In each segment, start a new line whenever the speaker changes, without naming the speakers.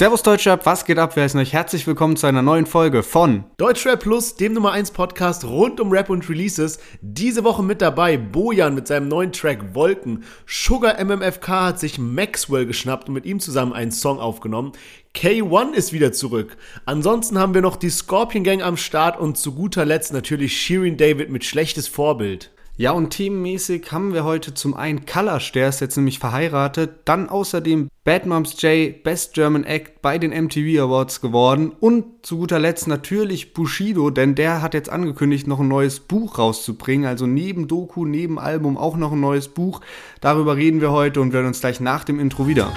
Servus Deutschrap, was geht ab? Wir heißen euch herzlich willkommen zu einer neuen Folge von
Deutschrap Plus, dem Nummer 1 Podcast rund um Rap und Releases. Diese Woche mit dabei Bojan mit seinem neuen Track Wolken. Sugar MMFK hat sich Maxwell geschnappt und mit ihm zusammen einen Song aufgenommen. K1 ist wieder zurück. Ansonsten haben wir noch die Scorpion Gang am Start und zu guter Letzt natürlich Shirin David mit schlechtes Vorbild.
Ja, und themenmäßig haben wir heute zum einen Kalash, der ist jetzt nämlich verheiratet, dann außerdem Bad Moms J Best German Act bei den MTV Awards geworden und zu guter Letzt natürlich Bushido, denn der hat jetzt angekündigt, noch ein neues Buch rauszubringen, also neben Doku, neben Album auch noch ein neues Buch. Darüber reden wir heute und werden uns gleich nach dem Intro wieder.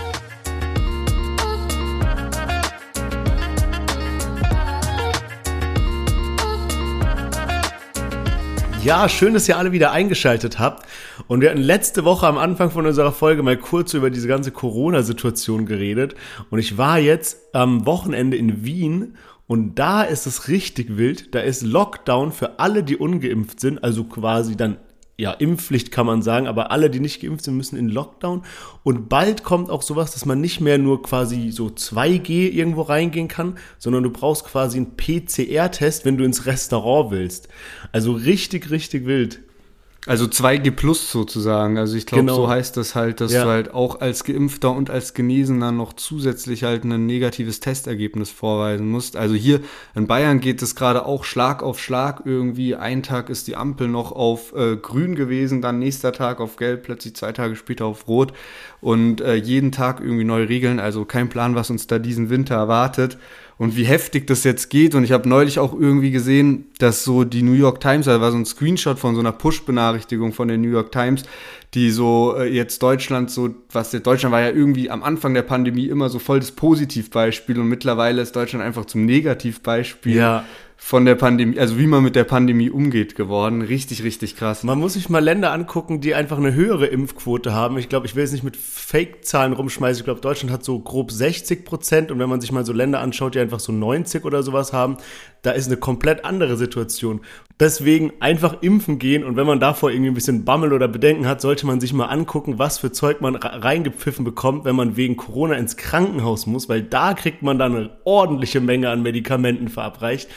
Ja, schön, dass ihr alle wieder eingeschaltet habt. Und wir hatten letzte Woche am Anfang von unserer Folge mal kurz über diese ganze Corona-Situation geredet. Und ich war jetzt am Wochenende in Wien und da ist es richtig wild. Da ist Lockdown für alle, die ungeimpft sind, also quasi dann ja, Impfpflicht kann man sagen, aber alle, die nicht geimpft sind, müssen in Lockdown. Und bald kommt auch sowas, dass man nicht mehr nur quasi so 2G irgendwo reingehen kann, sondern du brauchst quasi einen PCR-Test, wenn du ins Restaurant willst. Also richtig, richtig wild.
Also 2G plus sozusagen. Also ich glaube, genau. so heißt das halt, dass ja. du halt auch als Geimpfter und als Genesener noch zusätzlich halt ein negatives Testergebnis vorweisen musst. Also hier in Bayern geht es gerade auch Schlag auf Schlag irgendwie. Ein Tag ist die Ampel noch auf äh, grün gewesen, dann nächster Tag auf gelb, plötzlich zwei Tage später auf rot und äh, jeden Tag irgendwie neue Regeln. Also kein Plan, was uns da diesen Winter erwartet und wie heftig das jetzt geht. Und ich habe neulich auch irgendwie gesehen, dass so die New York Times, da war so ein Screenshot von so einer Push-Benachrichtigung von der New York Times, die so äh, jetzt Deutschland so, was Deutschland war ja irgendwie am Anfang der Pandemie immer so voll das Positivbeispiel und mittlerweile ist Deutschland einfach zum Negativbeispiel. Ja von der Pandemie, also wie man mit der Pandemie umgeht geworden. Richtig, richtig krass.
Man muss sich mal Länder angucken, die einfach eine höhere Impfquote haben. Ich glaube, ich will jetzt nicht mit Fake-Zahlen rumschmeißen. Ich glaube, Deutschland hat so grob 60 Prozent und wenn man sich mal so Länder anschaut, die einfach so 90 oder sowas haben, da ist eine komplett andere Situation. Deswegen einfach impfen gehen und wenn man davor irgendwie ein bisschen Bammel oder Bedenken hat, sollte man sich mal angucken, was für Zeug man reingepfiffen bekommt, wenn man wegen Corona ins Krankenhaus muss, weil da kriegt man dann eine ordentliche Menge an Medikamenten verabreicht.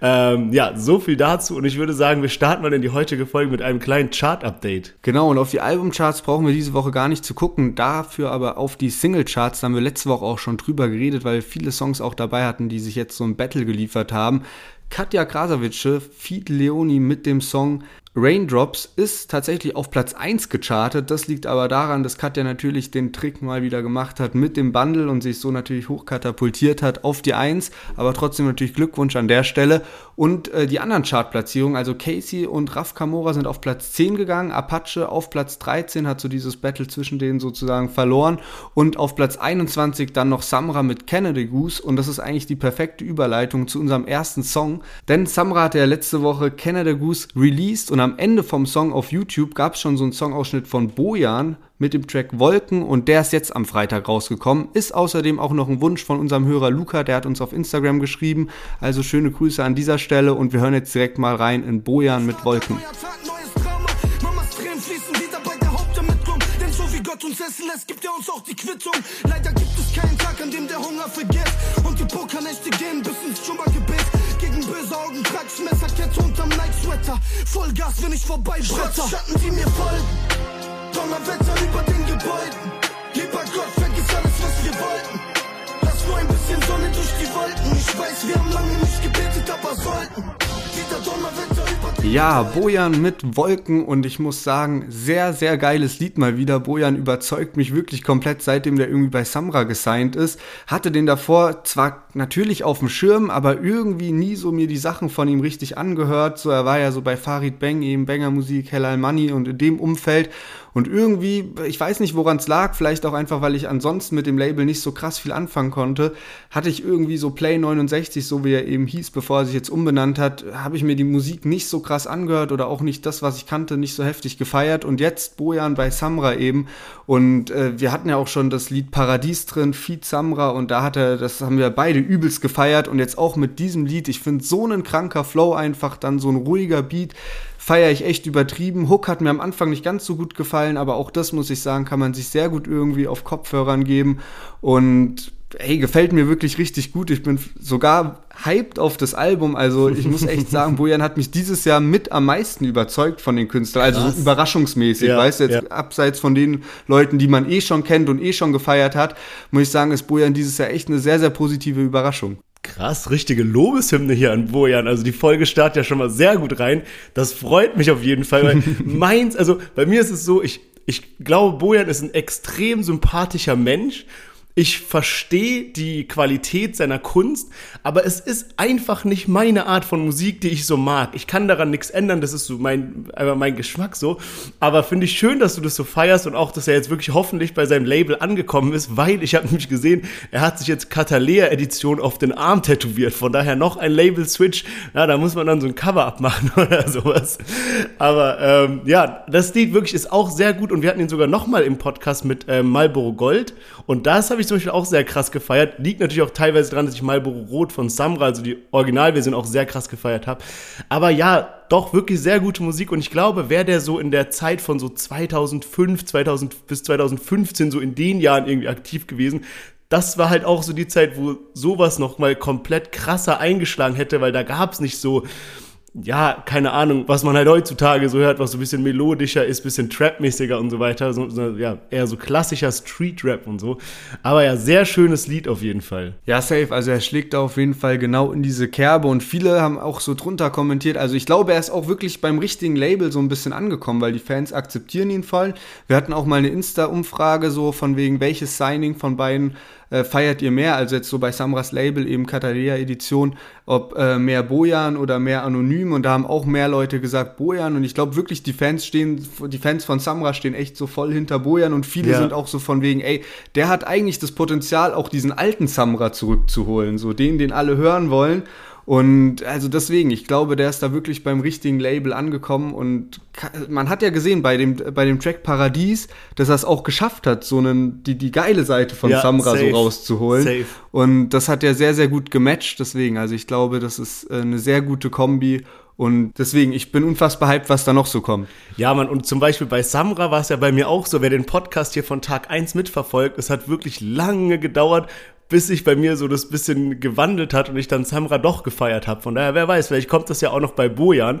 Ähm, ja, so viel dazu und ich würde sagen, wir starten mal in die heutige Folge mit einem kleinen Chart-Update.
Genau, und auf die Albumcharts brauchen wir diese Woche gar nicht zu gucken, dafür aber auf die Single-Charts, da haben wir letzte Woche auch schon drüber geredet, weil viele Songs auch dabei hatten, die sich jetzt so ein Battle geliefert haben. Katja Krasavice, Feed Leoni mit dem Song Raindrops ist tatsächlich auf Platz 1 gechartet. Das liegt aber daran, dass Katja natürlich den Trick mal wieder gemacht hat mit dem Bundle und sich so natürlich hochkatapultiert hat auf die 1. Aber trotzdem natürlich Glückwunsch an der Stelle. Und äh, die anderen Chartplatzierungen, also Casey und Raf Kamora sind auf Platz 10 gegangen. Apache auf Platz 13 hat so dieses Battle zwischen denen sozusagen verloren. Und auf Platz 21 dann noch Samra mit Kennedy Goose. Und das ist eigentlich die perfekte Überleitung zu unserem ersten Song. Denn Samra hatte ja letzte Woche Kennedy Goose released und am Ende vom Song auf YouTube gab es schon so einen Songausschnitt von Bojan mit dem Track Wolken und der ist jetzt am Freitag rausgekommen. Ist außerdem auch noch ein Wunsch von unserem Hörer Luca, der hat uns auf Instagram geschrieben. Also schöne Grüße an dieser Stelle und wir hören jetzt direkt mal rein in Bojan mit Wolken. uns essen lässt, gibt er uns auch die Quittung. Leider gibt es keinen Tag, an dem der Hunger vergisst. Und die Pokernächte gehen bis ins Dschungelgebiss. Gegen böse Augen, Tracks, Messerkette unterm Night-Sweater. Vollgas, wenn ich vorbei bretter. Schatten, die mir folgen. Donnerwetter über den Gebäuden. Lieber Gott, vergiss alles, was wir wollten. Lass nur ein bisschen Sonne durch die Wolken. Ich weiß, wir haben lange nicht gebetet, aber sollten. Ja, Bojan mit Wolken und ich muss sagen, sehr, sehr geiles Lied mal wieder. Bojan überzeugt mich wirklich komplett, seitdem der irgendwie bei Samra gesigned ist. Hatte den davor zwar natürlich auf dem Schirm, aber irgendwie nie so mir die Sachen von ihm richtig angehört. So, er war ja so bei Farid Bang, eben Banger Musik, Hellal Money und in dem Umfeld. Und irgendwie, ich weiß nicht, woran es lag, vielleicht auch einfach, weil ich ansonsten mit dem Label nicht so krass viel anfangen konnte, hatte ich irgendwie so Play 69, so wie er eben hieß, bevor er sich jetzt umbenannt hat, habe ich mir die Musik nicht so krass angehört oder auch nicht das, was ich kannte, nicht so heftig gefeiert. Und jetzt Bojan bei Samra eben. Und äh, wir hatten ja auch schon das Lied Paradies drin, Feed Samra, und da hat er, das haben wir beide übelst gefeiert. Und jetzt auch mit diesem Lied, ich finde so ein kranker Flow einfach, dann so ein ruhiger Beat feiere ich echt übertrieben. Hook hat mir am Anfang nicht ganz so gut gefallen, aber auch das muss ich sagen, kann man sich sehr gut irgendwie auf Kopfhörern geben. Und ey, gefällt mir wirklich richtig gut. Ich bin sogar hyped auf das Album. Also ich muss echt sagen, Bojan hat mich dieses Jahr mit am meisten überzeugt von den Künstlern. Also so überraschungsmäßig, ja, weißt du, jetzt ja. abseits von den Leuten, die man eh schon kennt und eh schon gefeiert hat, muss ich sagen, ist Bojan dieses Jahr echt eine sehr, sehr positive Überraschung.
Krass, richtige Lobeshymne hier an Bojan. Also die Folge startet ja schon mal sehr gut rein. Das freut mich auf jeden Fall. Weil meins, also bei mir ist es so, ich, ich glaube, Bojan ist ein extrem sympathischer Mensch ich verstehe die Qualität seiner Kunst, aber es ist einfach nicht meine Art von Musik, die ich so mag. Ich kann daran nichts ändern, das ist so mein, mein Geschmack so. Aber finde ich schön, dass du das so feierst und auch, dass er jetzt wirklich hoffentlich bei seinem Label angekommen ist, weil ich habe nämlich gesehen, er hat sich jetzt Catalea Edition auf den Arm tätowiert. Von daher noch ein Label-Switch. Ja, da muss man dann so ein Cover abmachen oder sowas. Aber ähm, ja, das Lied wirklich ist auch sehr gut und wir hatten ihn sogar nochmal im Podcast mit ähm, Marlboro Gold und das habe ich ich zum Beispiel auch sehr krass gefeiert. Liegt natürlich auch teilweise daran, dass ich Marlboro Rot von Samra, also die Originalversion, auch sehr krass gefeiert habe. Aber ja, doch wirklich sehr gute Musik und ich glaube, wäre der so in der Zeit von so 2005, 2000 bis 2015 so in den Jahren irgendwie aktiv gewesen, das war halt auch so die Zeit, wo sowas noch mal komplett krasser eingeschlagen hätte, weil da gab es nicht so ja, keine Ahnung, was man halt heutzutage so hört, was so ein bisschen melodischer ist, bisschen Trap-mäßiger und so weiter. So, so, ja, eher so klassischer Street-Rap und so. Aber ja, sehr schönes Lied auf jeden Fall.
Ja, safe. Also er schlägt da auf jeden Fall genau in diese Kerbe und viele haben auch so drunter kommentiert. Also ich glaube, er ist auch wirklich beim richtigen Label so ein bisschen angekommen, weil die Fans akzeptieren ihn voll. Wir hatten auch mal eine Insta-Umfrage so von wegen, welches Signing von beiden äh, feiert ihr mehr? Also jetzt so bei Samras Label eben Catalea Edition, ob äh, mehr Bojan oder mehr Anonym. Und da haben auch mehr Leute gesagt Bojan. Und ich glaube wirklich die Fans stehen, die Fans von Samra stehen echt so voll hinter Bojan. Und viele ja. sind auch so von wegen, ey, der hat eigentlich das Potenzial auch diesen alten Samra zurückzuholen, so den, den alle hören wollen und also deswegen, ich glaube, der ist da wirklich beim richtigen Label angekommen und man hat ja gesehen bei dem, bei dem Track Paradies, dass er es auch geschafft hat, so einen, die, die geile Seite von ja, Samra safe, so rauszuholen. Safe. Und das hat er sehr, sehr gut gematcht, deswegen. Also ich glaube, das ist äh, eine sehr gute Kombi und deswegen, ich bin unfassbar hyped, was da noch so kommt.
Ja, man, und zum Beispiel bei Samra war es ja bei mir auch so, wer den Podcast hier von Tag 1 mitverfolgt, es hat wirklich lange gedauert, bis sich bei mir so das bisschen gewandelt hat und ich dann Samra doch gefeiert habe. Von daher, wer weiß, vielleicht kommt das ja auch noch bei Bojan.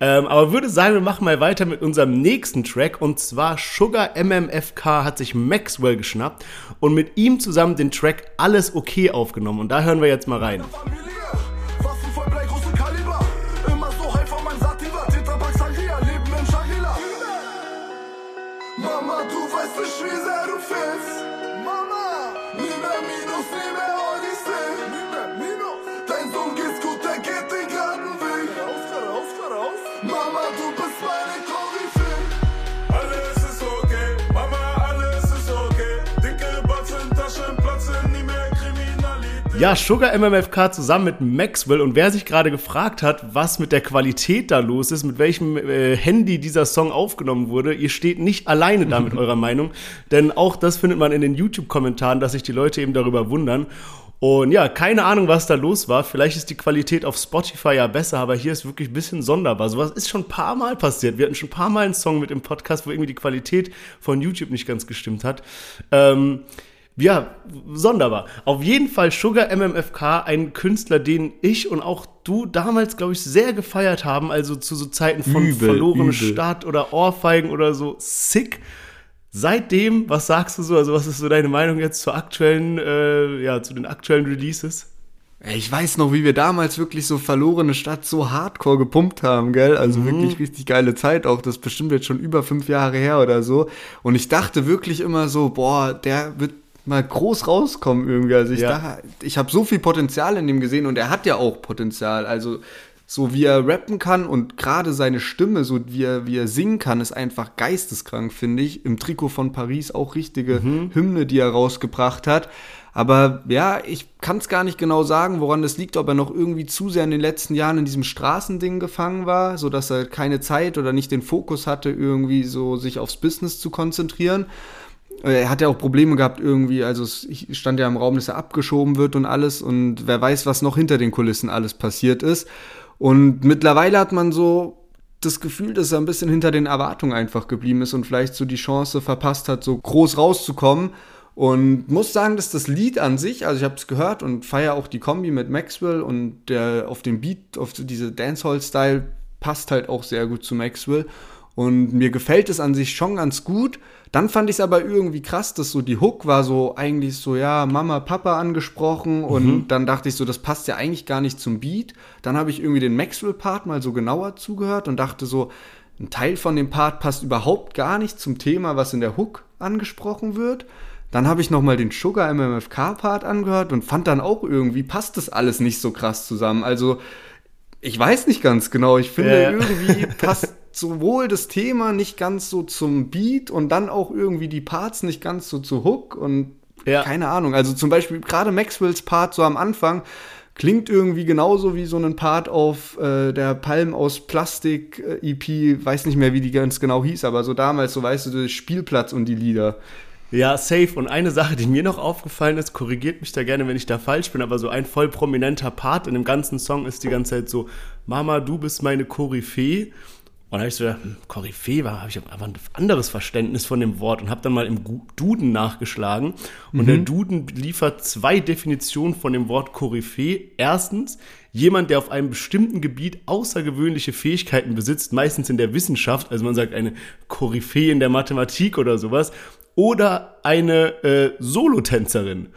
Ähm, aber würde sagen, wir machen mal weiter mit unserem nächsten Track und zwar Sugar MMFK hat sich Maxwell geschnappt und mit ihm zusammen den Track Alles okay aufgenommen und da hören wir jetzt mal rein. Ja, Sugar MMFK zusammen mit Maxwell und wer sich gerade gefragt hat, was mit der Qualität da los ist, mit welchem äh, Handy dieser Song aufgenommen wurde, ihr steht nicht alleine da mit eurer Meinung, denn auch das findet man in den YouTube-Kommentaren, dass sich die Leute eben darüber wundern. Und ja, keine Ahnung, was da los war. Vielleicht ist die Qualität auf Spotify ja besser, aber hier ist wirklich ein bisschen sonderbar. Sowas ist schon ein paar Mal passiert. Wir hatten schon ein paar Mal einen Song mit im Podcast, wo irgendwie die Qualität von YouTube nicht ganz gestimmt hat. Ähm, ja, sonderbar. Auf jeden Fall Sugar MMFK, ein Künstler, den ich und auch du damals, glaube ich, sehr gefeiert haben. Also zu so Zeiten von übel, Verlorene übel. Stadt oder Ohrfeigen oder so. Sick. Seitdem, was sagst du so? Also, was ist so deine Meinung jetzt zur aktuellen, äh, ja, zu den aktuellen Releases?
Ich weiß noch, wie wir damals wirklich so verlorene Stadt so hardcore gepumpt haben, gell? Also mhm. wirklich richtig geile Zeit auch. Das ist bestimmt jetzt schon über fünf Jahre her oder so. Und ich dachte wirklich immer so, boah, der wird mal groß rauskommen irgendwie. Also ich, ja. ich habe so viel Potenzial in dem gesehen und er hat ja auch Potenzial. Also so wie er rappen kann und gerade seine Stimme, so wie er, wie er singen kann, ist einfach geisteskrank, finde ich. Im Trikot von Paris auch richtige mhm. Hymne, die er rausgebracht hat. Aber ja, ich kann es gar nicht genau sagen, woran das liegt, ob er noch irgendwie zu sehr in den letzten Jahren in diesem Straßending gefangen war, so dass er keine Zeit oder nicht den Fokus hatte, irgendwie so sich aufs Business zu konzentrieren. Äh, er hat ja auch Probleme gehabt irgendwie, also es stand ja im Raum, dass er abgeschoben wird und alles und wer weiß, was noch hinter den Kulissen alles passiert ist. Und mittlerweile hat man so das Gefühl, dass er ein bisschen hinter den Erwartungen einfach geblieben ist und vielleicht so die Chance verpasst hat, so groß rauszukommen. Und muss sagen, dass das Lied an sich, also ich habe es gehört und feiere auch die Kombi mit Maxwell und der auf dem Beat, auf diese Dancehall-Style passt halt auch sehr gut zu Maxwell. Und mir gefällt es an sich schon ganz gut. Dann fand ich es aber irgendwie krass, dass so die Hook war so eigentlich so, ja, Mama, Papa angesprochen. Und mhm. dann dachte ich so, das passt ja eigentlich gar nicht zum Beat. Dann habe ich irgendwie den Maxwell-Part mal so genauer zugehört und dachte so, ein Teil von dem Part passt überhaupt gar nicht zum Thema, was in der Hook angesprochen wird. Dann habe ich nochmal den Sugar MMFK-Part angehört und fand dann auch irgendwie, passt das alles nicht so krass zusammen. Also, ich weiß nicht ganz genau. Ich finde, ja. irgendwie passt sowohl das Thema nicht ganz so zum Beat und dann auch irgendwie die Parts nicht ganz so zu Hook und ja. keine Ahnung. Also zum Beispiel gerade Maxwells Part so am Anfang klingt irgendwie genauso wie so ein Part auf äh, der Palm aus Plastik äh, EP, weiß nicht mehr, wie die ganz genau hieß, aber so damals, so weißt du, der Spielplatz und die Lieder.
Ja, safe. Und eine Sache, die mir noch aufgefallen ist, korrigiert mich da gerne, wenn ich da falsch bin, aber so ein voll prominenter Part in dem ganzen Song ist die ganze Zeit so, Mama, du bist meine Koryphäe. Und dann habe ich so gedacht, hm, Koryphäe war, habe ich aber ein anderes Verständnis von dem Wort und habe dann mal im Duden nachgeschlagen. Und mhm. der Duden liefert zwei Definitionen von dem Wort Koryphäe. Erstens, jemand, der auf einem bestimmten Gebiet außergewöhnliche Fähigkeiten besitzt, meistens in der Wissenschaft, also man sagt eine Koryphäe in der Mathematik oder sowas oder eine äh, Solotänzerin.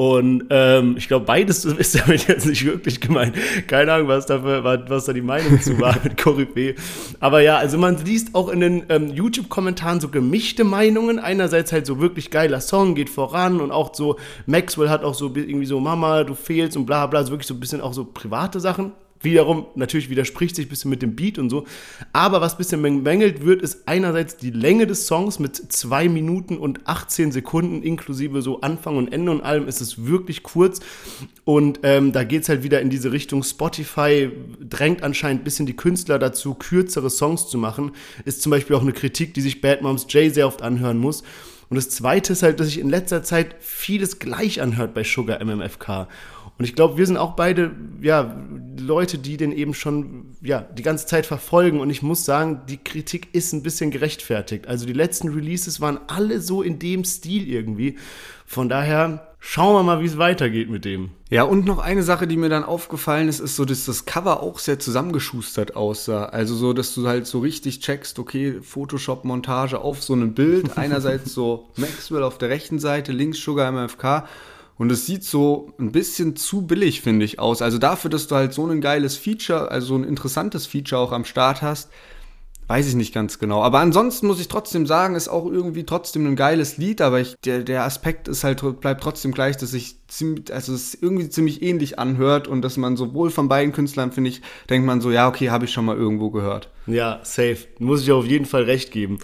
Und ähm, ich glaube, beides ist damit jetzt nicht wirklich gemeint. Keine Ahnung, was, dafür, was da die Meinung zu war mit Koryphäe. Aber ja, also man liest auch in den ähm, YouTube-Kommentaren so gemischte Meinungen. Einerseits halt so wirklich geiler Song, geht voran und auch so, Maxwell hat auch so irgendwie so, Mama, du fehlst und bla bla, also wirklich so ein bisschen auch so private Sachen. Wiederum, natürlich widerspricht sich ein bisschen mit dem Beat und so. Aber was ein bisschen bemängelt wird, ist einerseits die Länge des Songs mit 2 Minuten und 18 Sekunden, inklusive so Anfang und Ende und allem ist es wirklich kurz. Und ähm, da geht es halt wieder in diese Richtung. Spotify drängt anscheinend ein bisschen die Künstler dazu, kürzere Songs zu machen. Ist zum Beispiel auch eine Kritik, die sich Bad Moms J sehr oft anhören muss. Und das zweite ist halt, dass sich in letzter Zeit vieles gleich anhört bei Sugar MMFK. Und ich glaube, wir sind auch beide, ja, Leute, die den eben schon, ja, die ganze Zeit verfolgen. Und ich muss sagen, die Kritik ist ein bisschen gerechtfertigt. Also die letzten Releases waren alle so in dem Stil irgendwie. Von daher schauen wir mal, wie es weitergeht mit dem.
Ja, und noch eine Sache, die mir dann aufgefallen ist, ist so, dass das Cover auch sehr zusammengeschustert aussah. Also so, dass du halt so richtig checkst, okay, Photoshop-Montage auf so einem Bild. Einerseits so Maxwell auf der rechten Seite, links Sugar MFK und es sieht so ein bisschen zu billig, finde ich, aus. Also dafür, dass du halt so ein geiles Feature, also ein interessantes Feature auch am Start hast, weiß ich nicht ganz genau. Aber ansonsten muss ich trotzdem sagen, ist auch irgendwie trotzdem ein geiles Lied, aber ich, der, der Aspekt ist halt, bleibt trotzdem gleich, dass sich ziemlich, also es irgendwie ziemlich ähnlich anhört und dass man sowohl von beiden Künstlern, finde ich, denkt man so, ja, okay, habe ich schon mal irgendwo gehört.
Ja, safe. Muss ich auf jeden Fall recht geben.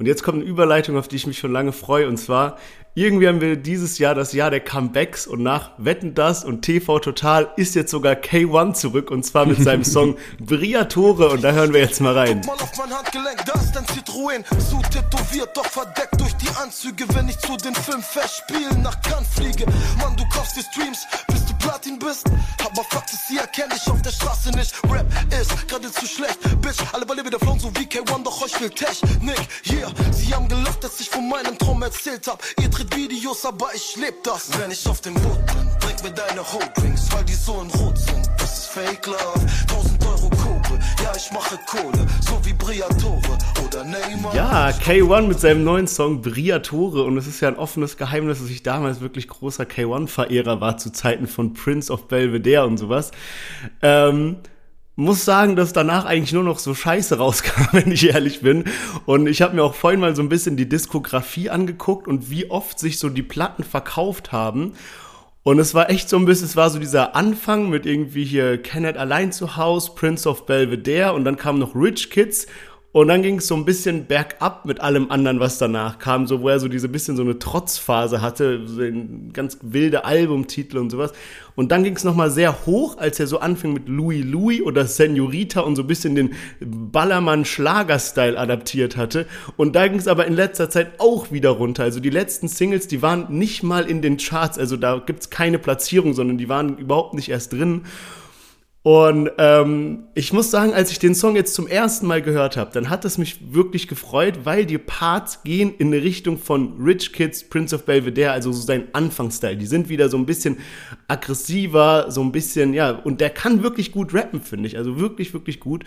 Und jetzt kommt eine Überleitung, auf die ich mich schon lange freue. Und zwar, irgendwie haben wir dieses Jahr das Jahr der Comebacks und nach Wetten das und TV Total ist jetzt sogar K1 zurück und zwar mit seinem Song Briatore und da hören wir jetzt mal rein. Guck mal auf mein Handgelenk, da ist ein Citroën, so tätowiert, doch verdeckt durch die Anzüge, wenn ich zu den Filmfestspielen nach Cannes fliege. Mann, du kaufst dir Streams, bis du Platin bist, aber Fakt ist, sie erkenne ich auf der Straße nicht. Rap ist gerade zu schlecht, Bitch, alle Bälle wieder flown, so wie K1, doch euch will Technik. Yeah, gelacht, dass ich von meinem Traum erzählt hab. Ihr dreht Videos, aber ich leb das. Wenn ich auf dem Boot bin, trink mir deine Hot Drinks, weil die so in Rot sind. Das ist Fake Love. 1000 Euro Kohle, ja, ich mache Kohle, so wie Briatore oder Neymar. Ja, K1 mit seinem neuen Song Briatore und es ist ja ein offenes Geheimnis, dass ich damals wirklich großer K1-Verehrer war zu Zeiten von Prince of Belvedere und sowas. Ähm, muss sagen, dass danach eigentlich nur noch so Scheiße rauskam, wenn ich ehrlich bin. Und ich habe mir auch vorhin mal so ein bisschen die Diskografie angeguckt und wie oft sich so die Platten verkauft haben. Und es war echt so ein bisschen, es war so dieser Anfang mit irgendwie hier Kenneth allein zu Haus, Prince of Belvedere und dann kamen noch Rich Kids und dann ging es so ein bisschen bergab mit allem anderen, was danach kam, so wo er so diese bisschen so eine Trotzphase hatte, so ein ganz wilde Albumtitel und sowas. Und dann ging es nochmal sehr hoch, als er so anfing mit Louis Louis oder Senorita und so ein bisschen den Ballermann-Schlager-Style adaptiert hatte. Und da ging es aber in letzter Zeit auch wieder runter. Also die letzten Singles, die waren nicht mal in den Charts, also da gibt's keine Platzierung, sondern die waren überhaupt nicht erst drin. Und ähm, ich muss sagen, als ich den Song jetzt zum ersten Mal gehört habe, dann hat es mich wirklich gefreut, weil die Parts gehen in eine Richtung von Rich Kids, Prince of Belvedere, also so sein Anfangsstyle. Die sind wieder so ein bisschen aggressiver, so ein bisschen, ja, und der kann wirklich gut rappen, finde ich. Also wirklich, wirklich gut.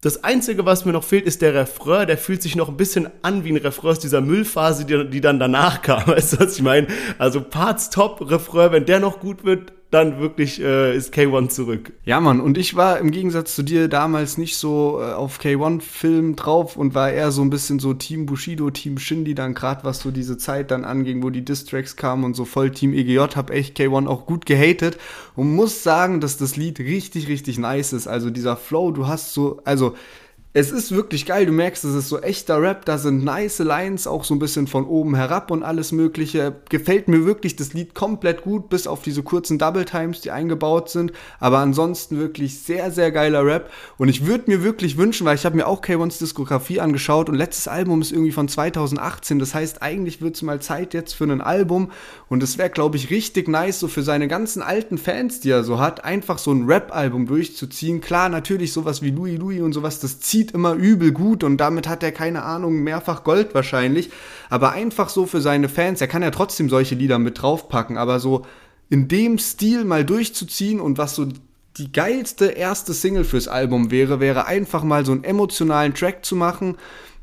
Das Einzige, was mir noch fehlt, ist der Refrain. Der fühlt sich noch ein bisschen an wie ein Refrain aus dieser Müllphase, die, die dann danach kam. Weißt du, was ich meine? Also Parts top, Refrain, wenn der noch gut wird, dann wirklich äh, ist K1 zurück.
Ja, Mann, und ich war im Gegensatz zu dir damals nicht so äh, auf K1-Film drauf und war eher so ein bisschen so Team Bushido, Team Shindy, dann gerade was so diese Zeit dann anging, wo die Distracks kamen und so voll Team EGJ, hab echt K1 auch gut gehatet und muss sagen, dass das Lied richtig, richtig nice ist. Also dieser Flow, du hast so, also es ist wirklich geil. Du merkst, es ist so echter Rap. Da sind nice Lines, auch so ein bisschen von oben herab und alles Mögliche. Gefällt mir wirklich das Lied komplett gut, bis auf diese kurzen Double Times, die eingebaut sind. Aber ansonsten wirklich sehr, sehr geiler Rap. Und ich würde mir wirklich wünschen, weil ich habe mir auch K1s Diskografie angeschaut und letztes Album ist irgendwie von 2018. Das heißt, eigentlich wird es mal Zeit jetzt für ein Album. Und es wäre, glaube ich, richtig nice, so für seine ganzen alten Fans, die er so hat, einfach so ein Rap-Album durchzuziehen. Klar, natürlich sowas wie Louis Louis und sowas, das zieht zieht immer übel gut und damit hat er keine Ahnung, mehrfach Gold wahrscheinlich. Aber einfach so für seine Fans, er kann ja trotzdem solche Lieder mit draufpacken, aber so in dem Stil mal durchzuziehen und was so die geilste erste Single fürs Album wäre, wäre einfach mal so einen emotionalen Track zu machen.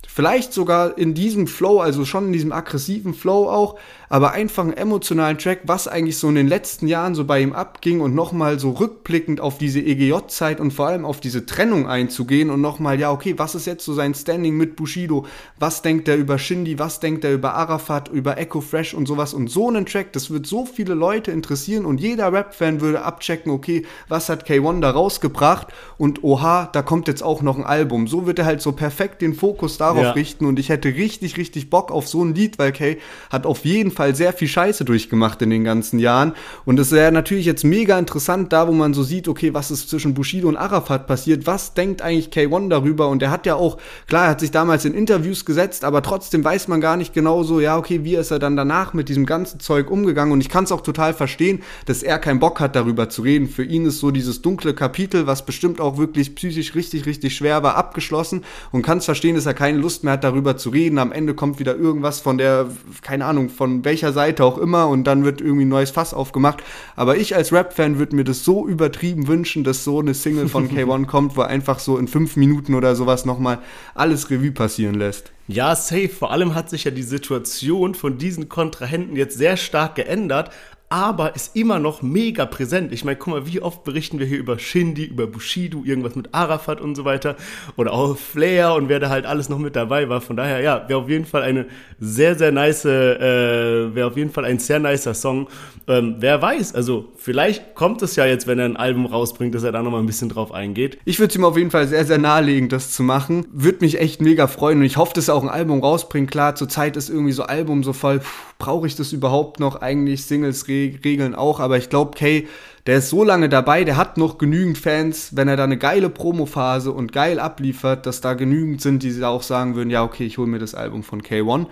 Vielleicht sogar in diesem Flow, also schon in diesem aggressiven Flow auch, aber einfach einen emotionalen Track, was eigentlich so in den letzten Jahren so bei ihm abging und nochmal so rückblickend auf diese EGJ-Zeit und vor allem auf diese Trennung einzugehen und nochmal, ja, okay, was ist jetzt so sein Standing mit Bushido? Was denkt er über Shindy? Was denkt er über Arafat, über Echo Fresh und sowas? Und so einen Track, das wird so viele Leute interessieren und jeder Rap-Fan würde abchecken, okay, was hat K1 da rausgebracht? Und oha, da kommt jetzt auch noch ein Album. So wird er halt so perfekt den Fokus darauf ja. richten und ich hätte richtig, richtig Bock auf so ein Lied, weil K hat auf jeden Fall Fall sehr viel Scheiße durchgemacht in den ganzen Jahren. Und es wäre natürlich jetzt mega interessant, da wo man so sieht, okay, was ist zwischen Bushido und Arafat passiert, was denkt eigentlich K1 darüber? Und er hat ja auch, klar, er hat sich damals in Interviews gesetzt, aber trotzdem weiß man gar nicht genau so, ja, okay, wie ist er dann danach mit diesem ganzen Zeug umgegangen? Und ich kann es auch total verstehen, dass er keinen Bock hat, darüber zu reden. Für ihn ist so dieses dunkle Kapitel, was bestimmt auch wirklich psychisch richtig, richtig schwer war, abgeschlossen und kann es verstehen, dass er keine Lust mehr hat, darüber zu reden. Am Ende kommt wieder irgendwas von der, keine Ahnung, von welcher welcher Seite auch immer und dann wird irgendwie ein neues Fass aufgemacht. Aber ich als Rap-Fan würde mir das so übertrieben wünschen, dass so eine Single von K1 kommt, wo einfach so in fünf Minuten oder sowas nochmal alles Revue passieren lässt.
Ja, safe. Vor allem hat sich ja die Situation von diesen Kontrahenten jetzt sehr stark geändert aber ist immer noch mega präsent. Ich meine, guck mal, wie oft berichten wir hier über Shindy, über Bushido, irgendwas mit Arafat und so weiter oder auch Flair und wer da halt alles noch mit dabei war. Von daher, ja, wäre auf jeden Fall eine sehr, sehr nice, äh, wäre auf jeden Fall ein sehr nicer Song. Ähm, wer weiß, also vielleicht kommt es ja jetzt, wenn er ein Album rausbringt, dass er da nochmal ein bisschen drauf eingeht.
Ich würde es ihm auf jeden Fall sehr, sehr nahelegen, das zu machen. Würde mich echt mega freuen und ich hoffe, dass er auch ein Album rausbringt. Klar, zurzeit ist irgendwie so Album so voll, brauche ich das überhaupt noch? Eigentlich Singles regeln auch, aber ich glaube, Kay, der ist so lange dabei, der hat noch genügend Fans, wenn er da eine geile Promophase und geil abliefert, dass da genügend sind, die auch sagen würden, ja, okay, ich hole mir das Album von K1.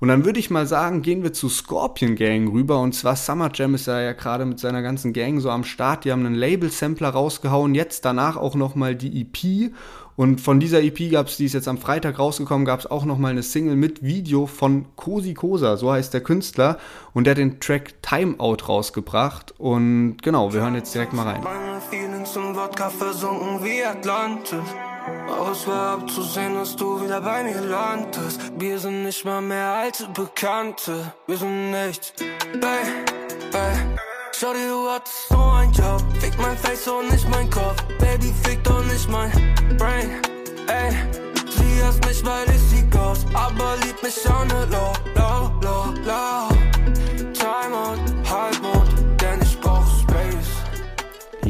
Und dann würde ich mal sagen, gehen wir zu Scorpion Gang rüber. Und zwar Summer Jam ist ja, gerade mit seiner ganzen Gang so am Start. Die haben einen Label-Sampler rausgehauen. Jetzt danach auch nochmal die EP. Und von dieser EP gab es, die ist jetzt am Freitag rausgekommen, gab es auch nochmal eine Single mit Video von Cosi Cosa, so heißt der Künstler. Und der hat den Track Timeout rausgebracht. Und genau, wir hören jetzt direkt mal rein. Meine Feelings im Wodka versunken wie Atlantis. Aber es war abzusehen, dass du wieder bei mir landest. Wir sind nicht mal mehr alte Bekannte. Wir sind nichts. Bye, bye. Dir, du hattest so ein Job. Fick mein Face und nicht mein Kopf. Baby, fick doch nicht mein Brain. Ey, sie hasst mich, weil ich sie ghost. Aber liebt mich auch ne low, low, low, low. Timeout, Halbmond,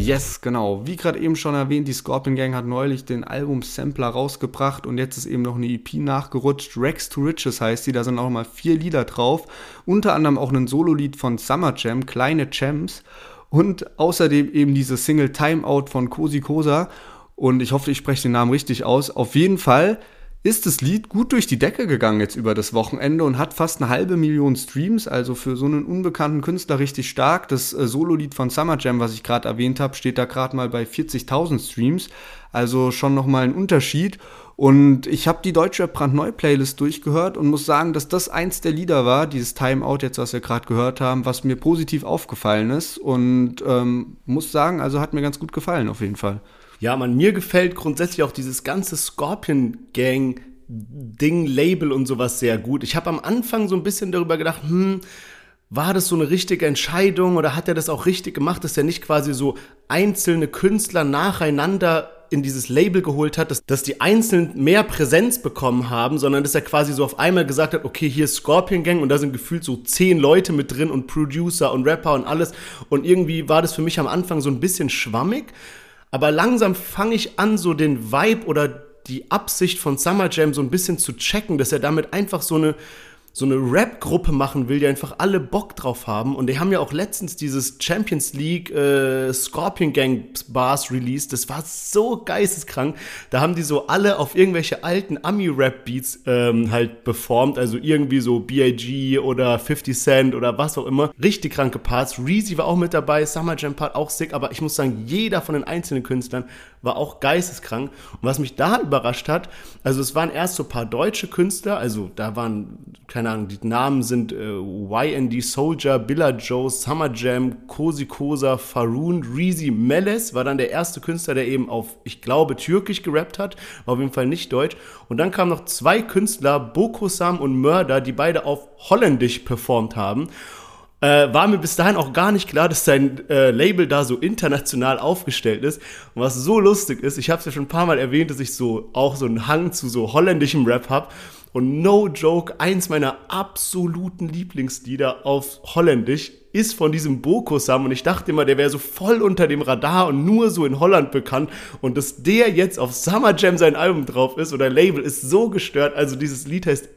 Yes, genau. Wie gerade eben schon erwähnt, die Scorpion Gang hat neulich den Album-Sampler rausgebracht und jetzt ist eben noch eine EP nachgerutscht. Rex to Riches heißt die, da sind auch mal vier Lieder drauf. Unter anderem auch ein Solo-Lied von Summer Jam, Kleine Champs. Und außerdem eben diese Single Timeout von Cosi Cosa. Und ich hoffe, ich spreche den Namen richtig aus. Auf jeden Fall ist das Lied gut durch die Decke gegangen jetzt über das Wochenende und hat fast eine halbe Million Streams, also für so einen unbekannten Künstler richtig stark. Das äh, Solo-Lied von Summer Jam, was ich gerade erwähnt habe, steht da gerade mal bei 40.000 Streams, also schon nochmal ein Unterschied. Und ich habe die Deutschrap brandneu Playlist durchgehört und muss sagen, dass das eins der Lieder war, dieses Timeout jetzt, was wir gerade gehört haben, was mir positiv aufgefallen ist. Und ähm, muss sagen, also hat mir ganz gut gefallen auf jeden Fall.
Ja, man, mir gefällt grundsätzlich auch dieses ganze Scorpion Gang Ding, Label und sowas sehr gut. Ich habe am Anfang so ein bisschen darüber gedacht, hm, war das so eine richtige Entscheidung oder hat er das auch richtig gemacht, dass er nicht quasi so einzelne Künstler nacheinander in dieses Label geholt hat, dass, dass die einzeln mehr Präsenz bekommen haben, sondern dass er quasi so auf einmal gesagt hat, okay, hier ist Scorpion Gang und da sind gefühlt so zehn Leute mit drin und Producer und Rapper und alles. Und irgendwie war das für mich am Anfang so ein bisschen schwammig. Aber langsam fange ich an, so den Vibe oder die Absicht von Summer Jam so ein bisschen zu checken, dass er damit einfach so eine so eine Rap-Gruppe machen will, die einfach alle Bock drauf haben. Und die haben ja auch letztens dieses Champions League äh, Scorpion Gang Bars released. Das war so geisteskrank. Da haben die so alle auf irgendwelche alten Ami-Rap-Beats ähm, halt performt. Also irgendwie so B.I.G. oder 50 Cent oder was auch immer. Richtig kranke Parts. Reezy war auch mit dabei. Summer Jam Part auch sick. Aber ich muss sagen, jeder von den einzelnen Künstlern war auch geisteskrank. Und was mich da überrascht hat, also es waren erst so ein paar deutsche Künstler. Also da waren, keine keine Ahnung, die Namen sind äh, YND Soldier, Billa Joe, Summer Jam, Cosi Cosa, Faroon, Reezy, Meles war dann der erste Künstler, der eben auf, ich glaube, Türkisch gerappt hat, auf jeden Fall nicht Deutsch. Und dann kamen noch zwei Künstler, Bokosam und Mörder, die beide auf Holländisch performt haben. Äh, war mir bis dahin auch gar nicht klar, dass sein äh, Label da so international aufgestellt ist. Und was so lustig ist, ich habe es ja schon ein paar Mal erwähnt, dass ich so auch so einen Hang zu so holländischem Rap habe. Und no joke, eins meiner absoluten Lieblingslieder auf Holländisch ist von diesem Boko-Sam und ich dachte immer, der wäre so voll unter dem Radar und nur so in Holland bekannt und dass der jetzt auf Summer Jam sein Album drauf ist oder Label ist so gestört. Also dieses Lied heißt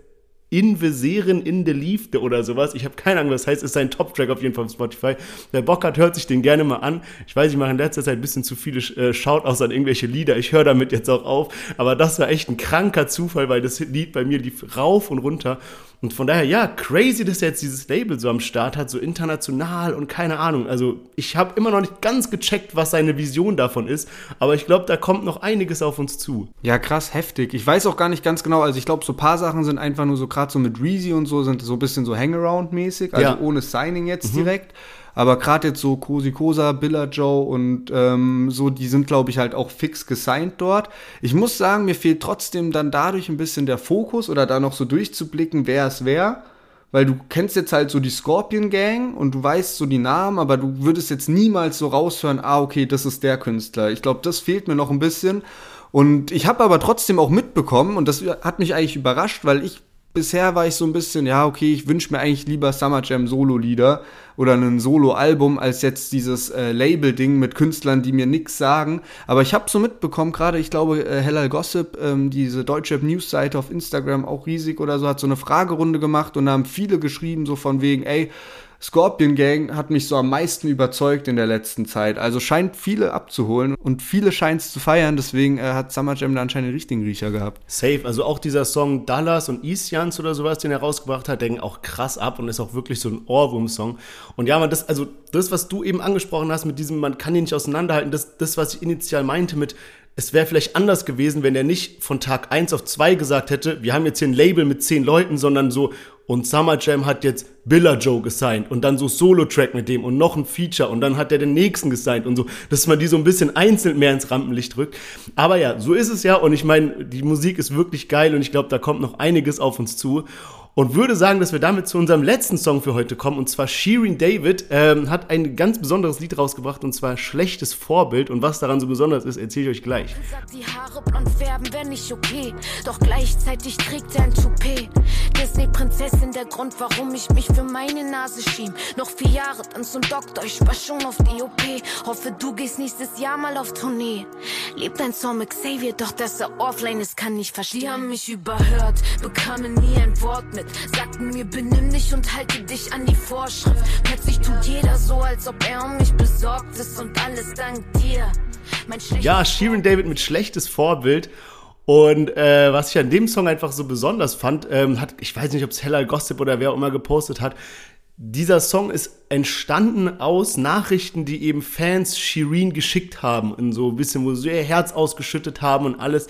Inveseren in der Liefde oder sowas. Ich habe keine Ahnung, was das heißt. Ist sein Top-Track auf jeden Fall auf Spotify. Wer Bock hat, hört sich den gerne mal an. Ich weiß, ich mache in letzter Zeit ein bisschen zu viele äh, Shoutouts an irgendwelche Lieder. Ich höre damit jetzt auch auf. Aber das war echt ein kranker Zufall, weil das Lied bei mir lief rauf und runter. Und von daher, ja, crazy, dass er jetzt dieses Label so am Start hat, so international und keine Ahnung. Also ich habe immer noch nicht ganz gecheckt, was seine Vision davon ist, aber ich glaube, da kommt noch einiges auf uns zu.
Ja, krass, heftig. Ich weiß auch gar nicht ganz genau, also ich glaube, so ein paar Sachen sind einfach nur so, gerade so mit Reezy und so, sind so ein bisschen so Hangaround-mäßig, also ja. ohne Signing jetzt mhm. direkt. Aber gerade jetzt so Cosi Cosa, Billa Joe und ähm, so, die sind, glaube ich, halt auch fix gesigned dort. Ich muss sagen, mir fehlt trotzdem dann dadurch ein bisschen der Fokus oder da noch so durchzublicken, wer es wer. Weil du kennst jetzt halt so die Scorpion Gang und du weißt so die Namen, aber du würdest jetzt niemals so raushören, ah, okay, das ist der Künstler. Ich glaube, das fehlt mir noch ein bisschen. Und ich habe aber trotzdem auch mitbekommen, und das hat mich eigentlich überrascht, weil ich bisher war ich so ein bisschen, ja, okay, ich wünsche mir eigentlich lieber Summer Jam Solo-Lieder oder ein Solo-Album als jetzt dieses äh, Label-Ding mit Künstlern, die mir nichts sagen. Aber ich habe so mitbekommen, gerade ich glaube, äh, Hellal Gossip, ähm, diese deutsche News-Seite auf Instagram, auch riesig oder so, hat so eine Fragerunde gemacht und da haben viele geschrieben, so von wegen, ey, Scorpion Gang hat mich so am meisten überzeugt in der letzten Zeit. Also scheint viele abzuholen und viele scheint es zu feiern. Deswegen äh, hat Summer Jam da anscheinend einen richtigen Riecher gehabt.
Safe. Also auch dieser Song Dallas und Isjans oder sowas, den er rausgebracht hat, denken auch krass ab und ist auch wirklich so ein Ohrwurm-Song. Und ja, man, das, also das, was du eben angesprochen hast mit diesem, man kann ihn nicht auseinanderhalten, das, das was ich initial meinte mit, es wäre vielleicht anders gewesen, wenn er nicht von Tag 1 auf 2 gesagt hätte, wir haben jetzt hier ein Label mit 10 Leuten, sondern so, und Summer Jam hat jetzt Billa Joe gesigned und dann so Solo-Track mit dem und noch ein Feature und dann hat er den nächsten gesigned und so, dass man die so ein bisschen einzeln mehr ins Rampenlicht drückt. Aber ja, so ist es ja und ich meine, die Musik ist wirklich geil und ich glaube, da kommt noch einiges auf uns zu und würde sagen, dass wir damit zu unserem letzten Song für heute kommen. Und zwar Sheeran David ähm, hat ein ganz besonderes Lied rausgebracht und zwar Schlechtes Vorbild. Und was daran so besonders ist, erzähle ich euch gleich.
Sagt, die Haare blond färben wäre nicht okay, doch gleichzeitig trägt er ein Toupet. Disney-Prinzessin, der Grund, warum ich mich für meine Nase schiem. Noch vier Jahre, dann zum Doktor, ich war schon auf die OP. Hoffe, du gehst nächstes Jahr mal auf Tournee. Lebt ein Song mit Xavier, doch dass er offline ist, kann nicht verstehen. Die haben mich überhört, bekamen nie ein Wort mit. Sagten mir, benimm dich und halte dich an die Vorschrift. Plötzlich tut jeder so, als ob er um mich besorgt ist und alles dank dir.
Ja, Sheeran David mit schlechtes Vorbild. Und äh, was ich an dem Song einfach so besonders fand, ähm, hat, ich weiß nicht, ob es Hella Gossip oder wer auch immer gepostet hat, dieser Song ist entstanden aus Nachrichten, die eben Fans Shireen geschickt haben, in so ein bisschen, wo sie ihr Herz ausgeschüttet haben und alles.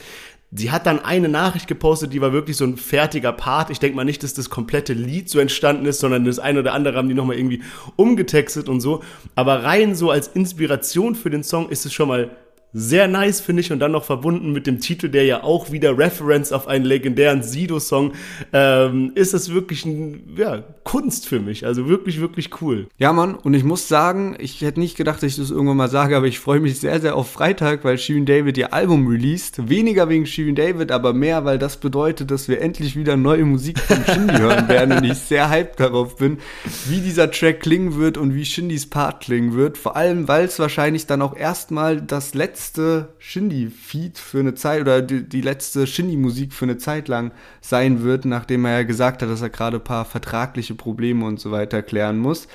Sie hat dann eine Nachricht gepostet, die war wirklich so ein fertiger Part. Ich denke mal nicht, dass das komplette Lied so entstanden ist, sondern das eine oder andere haben die nochmal irgendwie umgetextet und so. Aber rein so als Inspiration für den Song ist es schon mal sehr nice, finde ich, und dann noch verbunden mit dem Titel, der ja auch wieder Reference auf einen legendären Sido-Song, ähm, ist es wirklich ein, ja, Kunst für mich. Also wirklich, wirklich cool.
Ja, Mann, und ich muss sagen, ich hätte nicht gedacht, dass ich das irgendwann mal sage, aber ich freue mich sehr, sehr auf Freitag, weil Shirin David ihr Album released. Weniger wegen Shirin David, aber mehr, weil das bedeutet, dass wir endlich wieder neue Musik von Shindy hören werden und ich sehr hyped darauf bin, wie dieser Track klingen wird und wie Shindys Part klingen wird. Vor allem, weil es wahrscheinlich dann auch erstmal das letzte letzte Shindy-Feed für eine Zeit oder die, die letzte Shindy-Musik für eine Zeit lang sein wird, nachdem er ja gesagt hat, dass er gerade ein paar vertragliche Probleme und so weiter klären muss.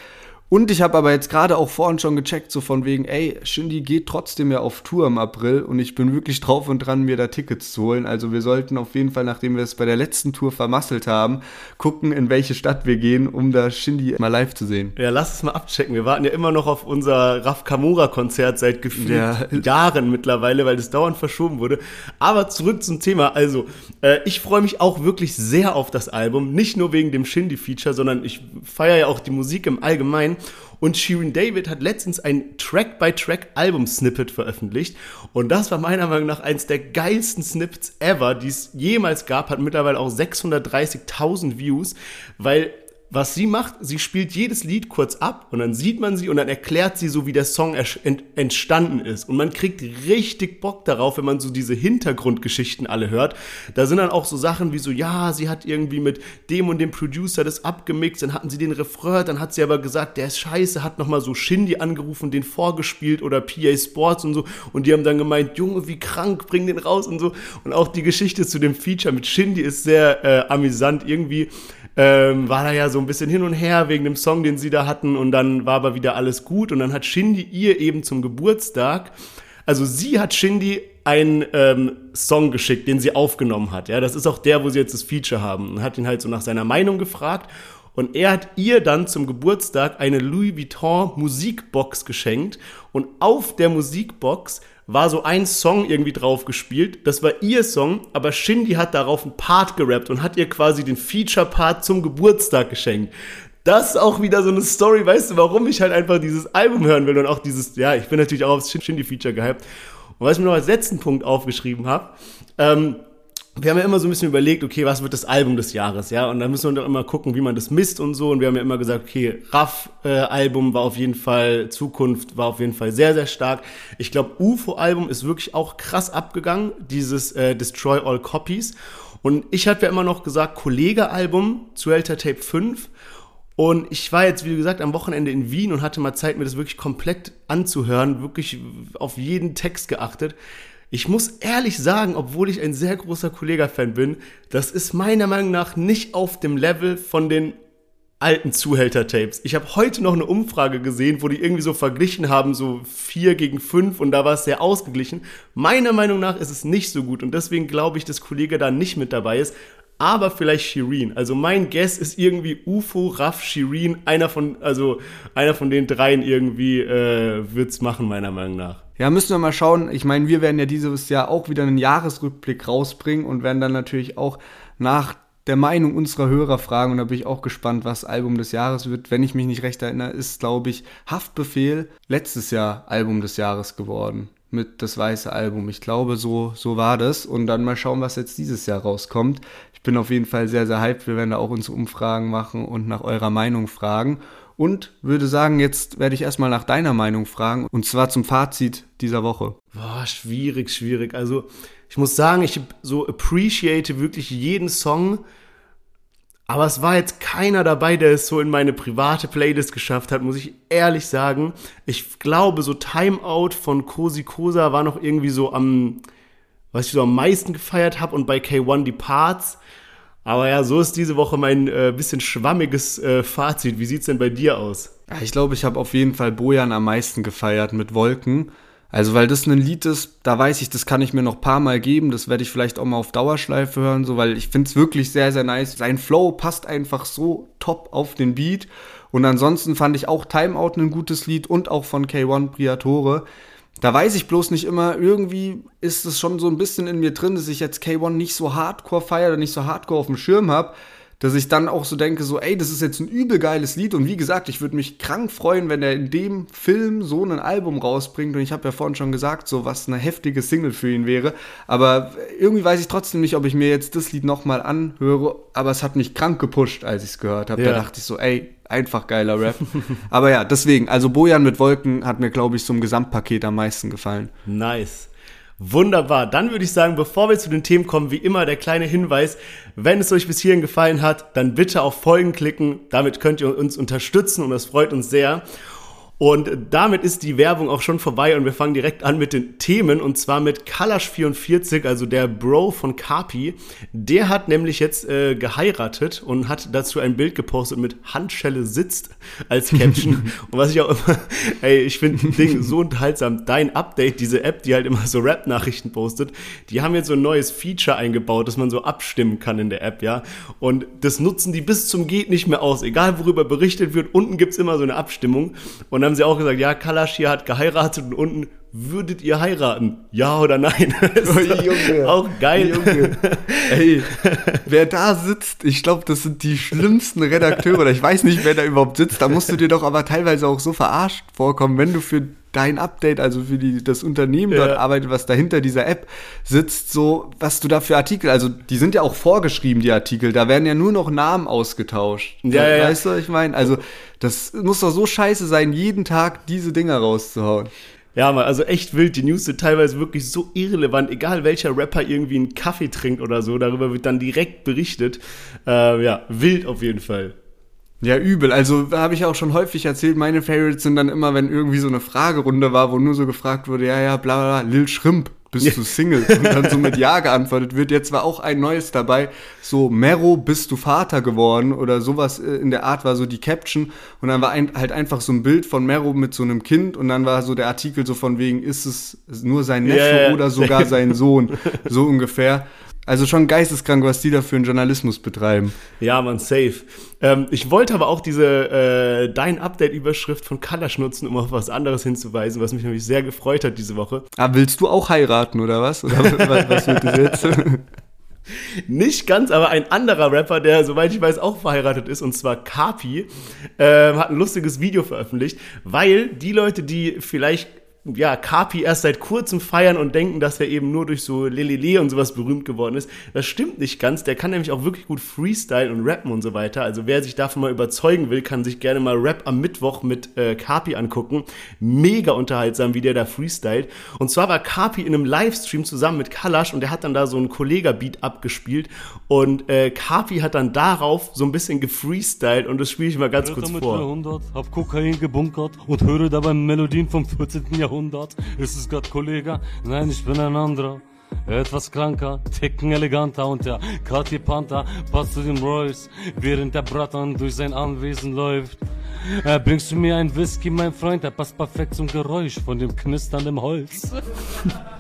Und ich habe aber jetzt gerade auch vorhin schon gecheckt, so von wegen, ey, Shindy geht trotzdem ja auf Tour im April und ich bin wirklich drauf und dran, mir da Tickets zu holen. Also wir sollten auf jeden Fall, nachdem wir es bei der letzten Tour vermasselt haben, gucken, in welche Stadt wir gehen, um da Shindy mal live zu sehen.
Ja, lass es mal abchecken. Wir warten ja immer noch auf unser Raf Kamura-Konzert seit gefühlt ja. Jahren mittlerweile, weil das dauernd verschoben wurde. Aber zurück zum Thema. Also, äh, ich freue mich auch wirklich sehr auf das Album. Nicht nur wegen dem Shindy-Feature, sondern ich feiere ja auch die Musik im Allgemeinen. Und Shirin David hat letztens ein Track-by-Track-Album-Snippet veröffentlicht. Und das war meiner Meinung nach eins der geilsten Snippets ever, die es jemals gab. Hat mittlerweile auch 630.000 Views, weil was sie macht, sie spielt jedes Lied kurz ab und dann sieht man sie und dann erklärt sie so, wie der Song entstanden ist. Und man kriegt richtig Bock darauf, wenn man so diese Hintergrundgeschichten alle hört. Da sind dann auch so Sachen wie so, ja, sie hat irgendwie mit dem und dem Producer das abgemixt, dann hatten sie den Refrain, dann hat sie aber gesagt, der ist scheiße, hat nochmal so Shindy angerufen, den vorgespielt oder PA Sports und so. Und die haben dann gemeint, Junge, wie krank, bring den raus und so. Und auch die Geschichte zu dem Feature mit Shindy ist sehr äh, amüsant. Irgendwie ähm, war da ja so ein bisschen hin und her wegen dem Song, den sie da hatten und dann war aber wieder alles gut und dann hat Shindy ihr eben zum Geburtstag, also sie hat Shindy einen ähm, Song geschickt, den sie aufgenommen hat. Ja, das ist auch der, wo sie jetzt das Feature haben und hat ihn halt so nach seiner Meinung gefragt und er hat ihr dann zum Geburtstag eine Louis Vuitton Musikbox geschenkt und auf der Musikbox war so ein Song irgendwie drauf gespielt. Das war ihr Song, aber Shindy hat darauf einen Part gerappt und hat ihr quasi den Feature-Part zum Geburtstag geschenkt. Das ist auch wieder so eine Story, weißt du, warum ich halt einfach dieses Album hören will und auch dieses, ja, ich bin natürlich auch aufs Shindy-Feature gehypt. Und was ich mir noch als letzten Punkt aufgeschrieben habe, ähm, wir haben ja immer so ein bisschen überlegt, okay, was wird das Album des Jahres, ja? Und da müssen wir doch immer gucken, wie man das misst und so. Und wir haben ja immer gesagt, okay, Raff-Album äh, war auf jeden Fall, Zukunft war auf jeden Fall sehr, sehr stark. Ich glaube, UFO-Album ist wirklich auch krass abgegangen, dieses äh, Destroy All Copies. Und ich hatte ja immer noch gesagt, Kollege-Album, Zuelter Tape 5. Und ich war jetzt, wie gesagt, am Wochenende in Wien und hatte mal Zeit, mir das wirklich komplett anzuhören, wirklich auf jeden Text geachtet. Ich muss ehrlich sagen, obwohl ich ein sehr großer Kollega-Fan bin, das ist meiner Meinung nach nicht auf dem Level von den alten Zuhälter-Tapes. Ich habe heute noch eine Umfrage gesehen, wo die irgendwie so verglichen haben, so vier gegen fünf und da war es sehr ausgeglichen. Meiner Meinung nach ist es nicht so gut und deswegen glaube ich, dass Kollege da nicht mit dabei ist. Aber vielleicht Shireen. Also mein Guess ist irgendwie UFO, Raff, Shireen. Einer von, also einer von den dreien irgendwie äh, wird's machen, meiner Meinung nach.
Ja, müssen wir mal schauen. Ich meine, wir werden ja dieses Jahr auch wieder einen Jahresrückblick rausbringen und werden dann natürlich auch nach der Meinung unserer Hörer fragen. Und da bin ich auch gespannt, was Album des Jahres wird. Wenn ich mich nicht recht erinnere, ist, glaube ich, Haftbefehl letztes Jahr Album des Jahres geworden. Mit das weiße Album. Ich glaube, so, so war das. Und dann mal schauen, was jetzt dieses Jahr rauskommt. Ich bin auf jeden Fall sehr, sehr hyped. Wir werden da auch unsere Umfragen machen und nach eurer Meinung fragen und würde sagen, jetzt werde ich erstmal nach deiner Meinung fragen und zwar zum Fazit dieser Woche.
Boah, schwierig, schwierig. Also, ich muss sagen, ich so appreciate wirklich jeden Song, aber es war jetzt keiner dabei, der es so in meine private Playlist geschafft hat, muss ich ehrlich sagen. Ich glaube, so Timeout von Cosi Cosa war noch irgendwie so am, was ich so am meisten gefeiert habe und bei K1 die Parts aber ja, so ist diese Woche mein äh, bisschen schwammiges äh, Fazit. Wie sieht's denn bei dir aus?
Ich glaube, ich habe auf jeden Fall Bojan am meisten gefeiert mit Wolken. Also, weil das ein Lied ist, da weiß ich, das kann ich mir noch ein paar Mal geben. Das werde ich vielleicht auch mal auf Dauerschleife hören, so, weil ich finde es wirklich sehr, sehr nice. Sein Flow passt einfach so top auf den Beat. Und ansonsten fand ich auch Timeout ein gutes Lied und auch von K1 Priatore. Da weiß ich bloß nicht immer, irgendwie ist es schon so ein bisschen in mir drin, dass ich jetzt K1 nicht so hardcore feiere oder nicht so hardcore auf dem Schirm habe dass ich dann auch so denke, so, ey, das ist jetzt ein übel geiles Lied und wie gesagt, ich würde mich krank freuen, wenn er in dem Film so ein Album rausbringt und ich habe ja vorhin schon gesagt, so was eine heftige Single für ihn wäre, aber irgendwie weiß ich trotzdem nicht, ob ich mir jetzt das Lied nochmal anhöre, aber es hat mich krank gepusht, als ich es gehört habe. Ja. Da dachte ich so, ey, einfach geiler Rap. aber ja, deswegen, also Bojan mit Wolken hat mir, glaube ich, so Gesamtpaket am meisten gefallen.
Nice. Wunderbar. Dann würde ich sagen, bevor wir zu den Themen kommen, wie immer der kleine Hinweis, wenn es euch bis hierhin gefallen hat, dann bitte auf Folgen klicken. Damit könnt ihr uns unterstützen und das freut uns sehr. Und damit ist die Werbung auch schon vorbei und wir fangen direkt an mit den Themen und zwar mit Kalash44, also der Bro von Kapi. Der hat nämlich jetzt äh, geheiratet und hat dazu ein Bild gepostet mit Handschelle sitzt als Caption. und was ich auch immer, ey, ich finde Ding so unterhaltsam. Dein Update, diese App, die halt immer so Rap-Nachrichten postet, die haben jetzt so ein neues Feature eingebaut, dass man so abstimmen kann in der App, ja. Und das nutzen die bis zum geht nicht mehr aus. Egal worüber berichtet wird, unten gibt's immer so eine Abstimmung und dann haben sie auch gesagt, ja, Kalash hier hat geheiratet und unten würdet ihr heiraten? Ja oder nein?
Junge. Auch geil. Junge. Ey, wer da sitzt, ich glaube, das sind die schlimmsten Redakteure oder ich weiß nicht, wer da überhaupt sitzt. Da musst du dir doch aber teilweise auch so verarscht vorkommen, wenn du für dein Update, also für die, das Unternehmen ja. dort arbeitet, was dahinter dieser App sitzt, so, was du da für Artikel, also die sind ja auch vorgeschrieben, die Artikel, da werden ja nur noch Namen ausgetauscht. Ja, ja, weißt du, ich meine, also das muss doch so scheiße sein, jeden Tag diese Dinger rauszuhauen.
Ja, mal, also echt wild. Die News sind teilweise wirklich so irrelevant. Egal welcher Rapper irgendwie einen Kaffee trinkt oder so, darüber wird dann direkt berichtet. Äh, ja, wild auf jeden Fall.
Ja, übel. Also habe ich auch schon häufig erzählt, meine Favorites sind dann immer, wenn irgendwie so eine Fragerunde war, wo nur so gefragt wurde, ja, ja, bla bla, Lil Shrimp, bist ja. du Single? Und dann so mit Ja geantwortet wird. Jetzt war auch ein neues dabei, so Mero, bist du Vater geworden? Oder sowas äh, in der Art war so die Caption. Und dann war ein, halt einfach so ein Bild von Mero mit so einem Kind und dann war so der Artikel so von wegen, ist es nur sein Neffe yeah. oder sogar sein Sohn? So ungefähr. Also schon geisteskrank, was die da für einen Journalismus betreiben.
Ja, man, safe. Ähm, ich wollte aber auch diese äh, Dein Update-Überschrift von Kalasch nutzen, um auf was anderes hinzuweisen, was mich nämlich sehr gefreut hat diese Woche.
Ah, willst du auch heiraten oder was? Oder was, was wird das jetzt?
Nicht ganz, aber ein anderer Rapper, der, soweit ich weiß, auch verheiratet ist, und zwar Kapi, äh, hat ein lustiges Video veröffentlicht, weil die Leute, die vielleicht ja, Kapi erst seit kurzem feiern und denken, dass er eben nur durch so Lelele und sowas berühmt geworden ist. Das stimmt nicht ganz. Der kann nämlich auch wirklich gut Freestyle und rappen und so weiter. Also wer sich davon mal überzeugen will, kann sich gerne mal Rap am Mittwoch mit äh, Kapi angucken. Mega unterhaltsam, wie der da freestylt. Und zwar war Kapi in einem Livestream zusammen mit Kalash und der hat dann da so einen Kollega-Beat abgespielt und äh, Kapi hat dann darauf so ein bisschen gefreestylt und das spiele ich mal ganz kurz vor.
200, hab Kokain gebunkert und höre dabei Melodien vom 14. Jahrhundert. Jahrhundert. Ist es Gott, Kollege? Nein, ich bin ein anderer. Etwas kranker, ticken eleganter und der Kati Panther passt zu dem Royce, während der Brattern durch sein Anwesen läuft. Äh, bringst du mir ein Whisky, mein Freund? Der passt perfekt zum Geräusch von dem knisternden Holz.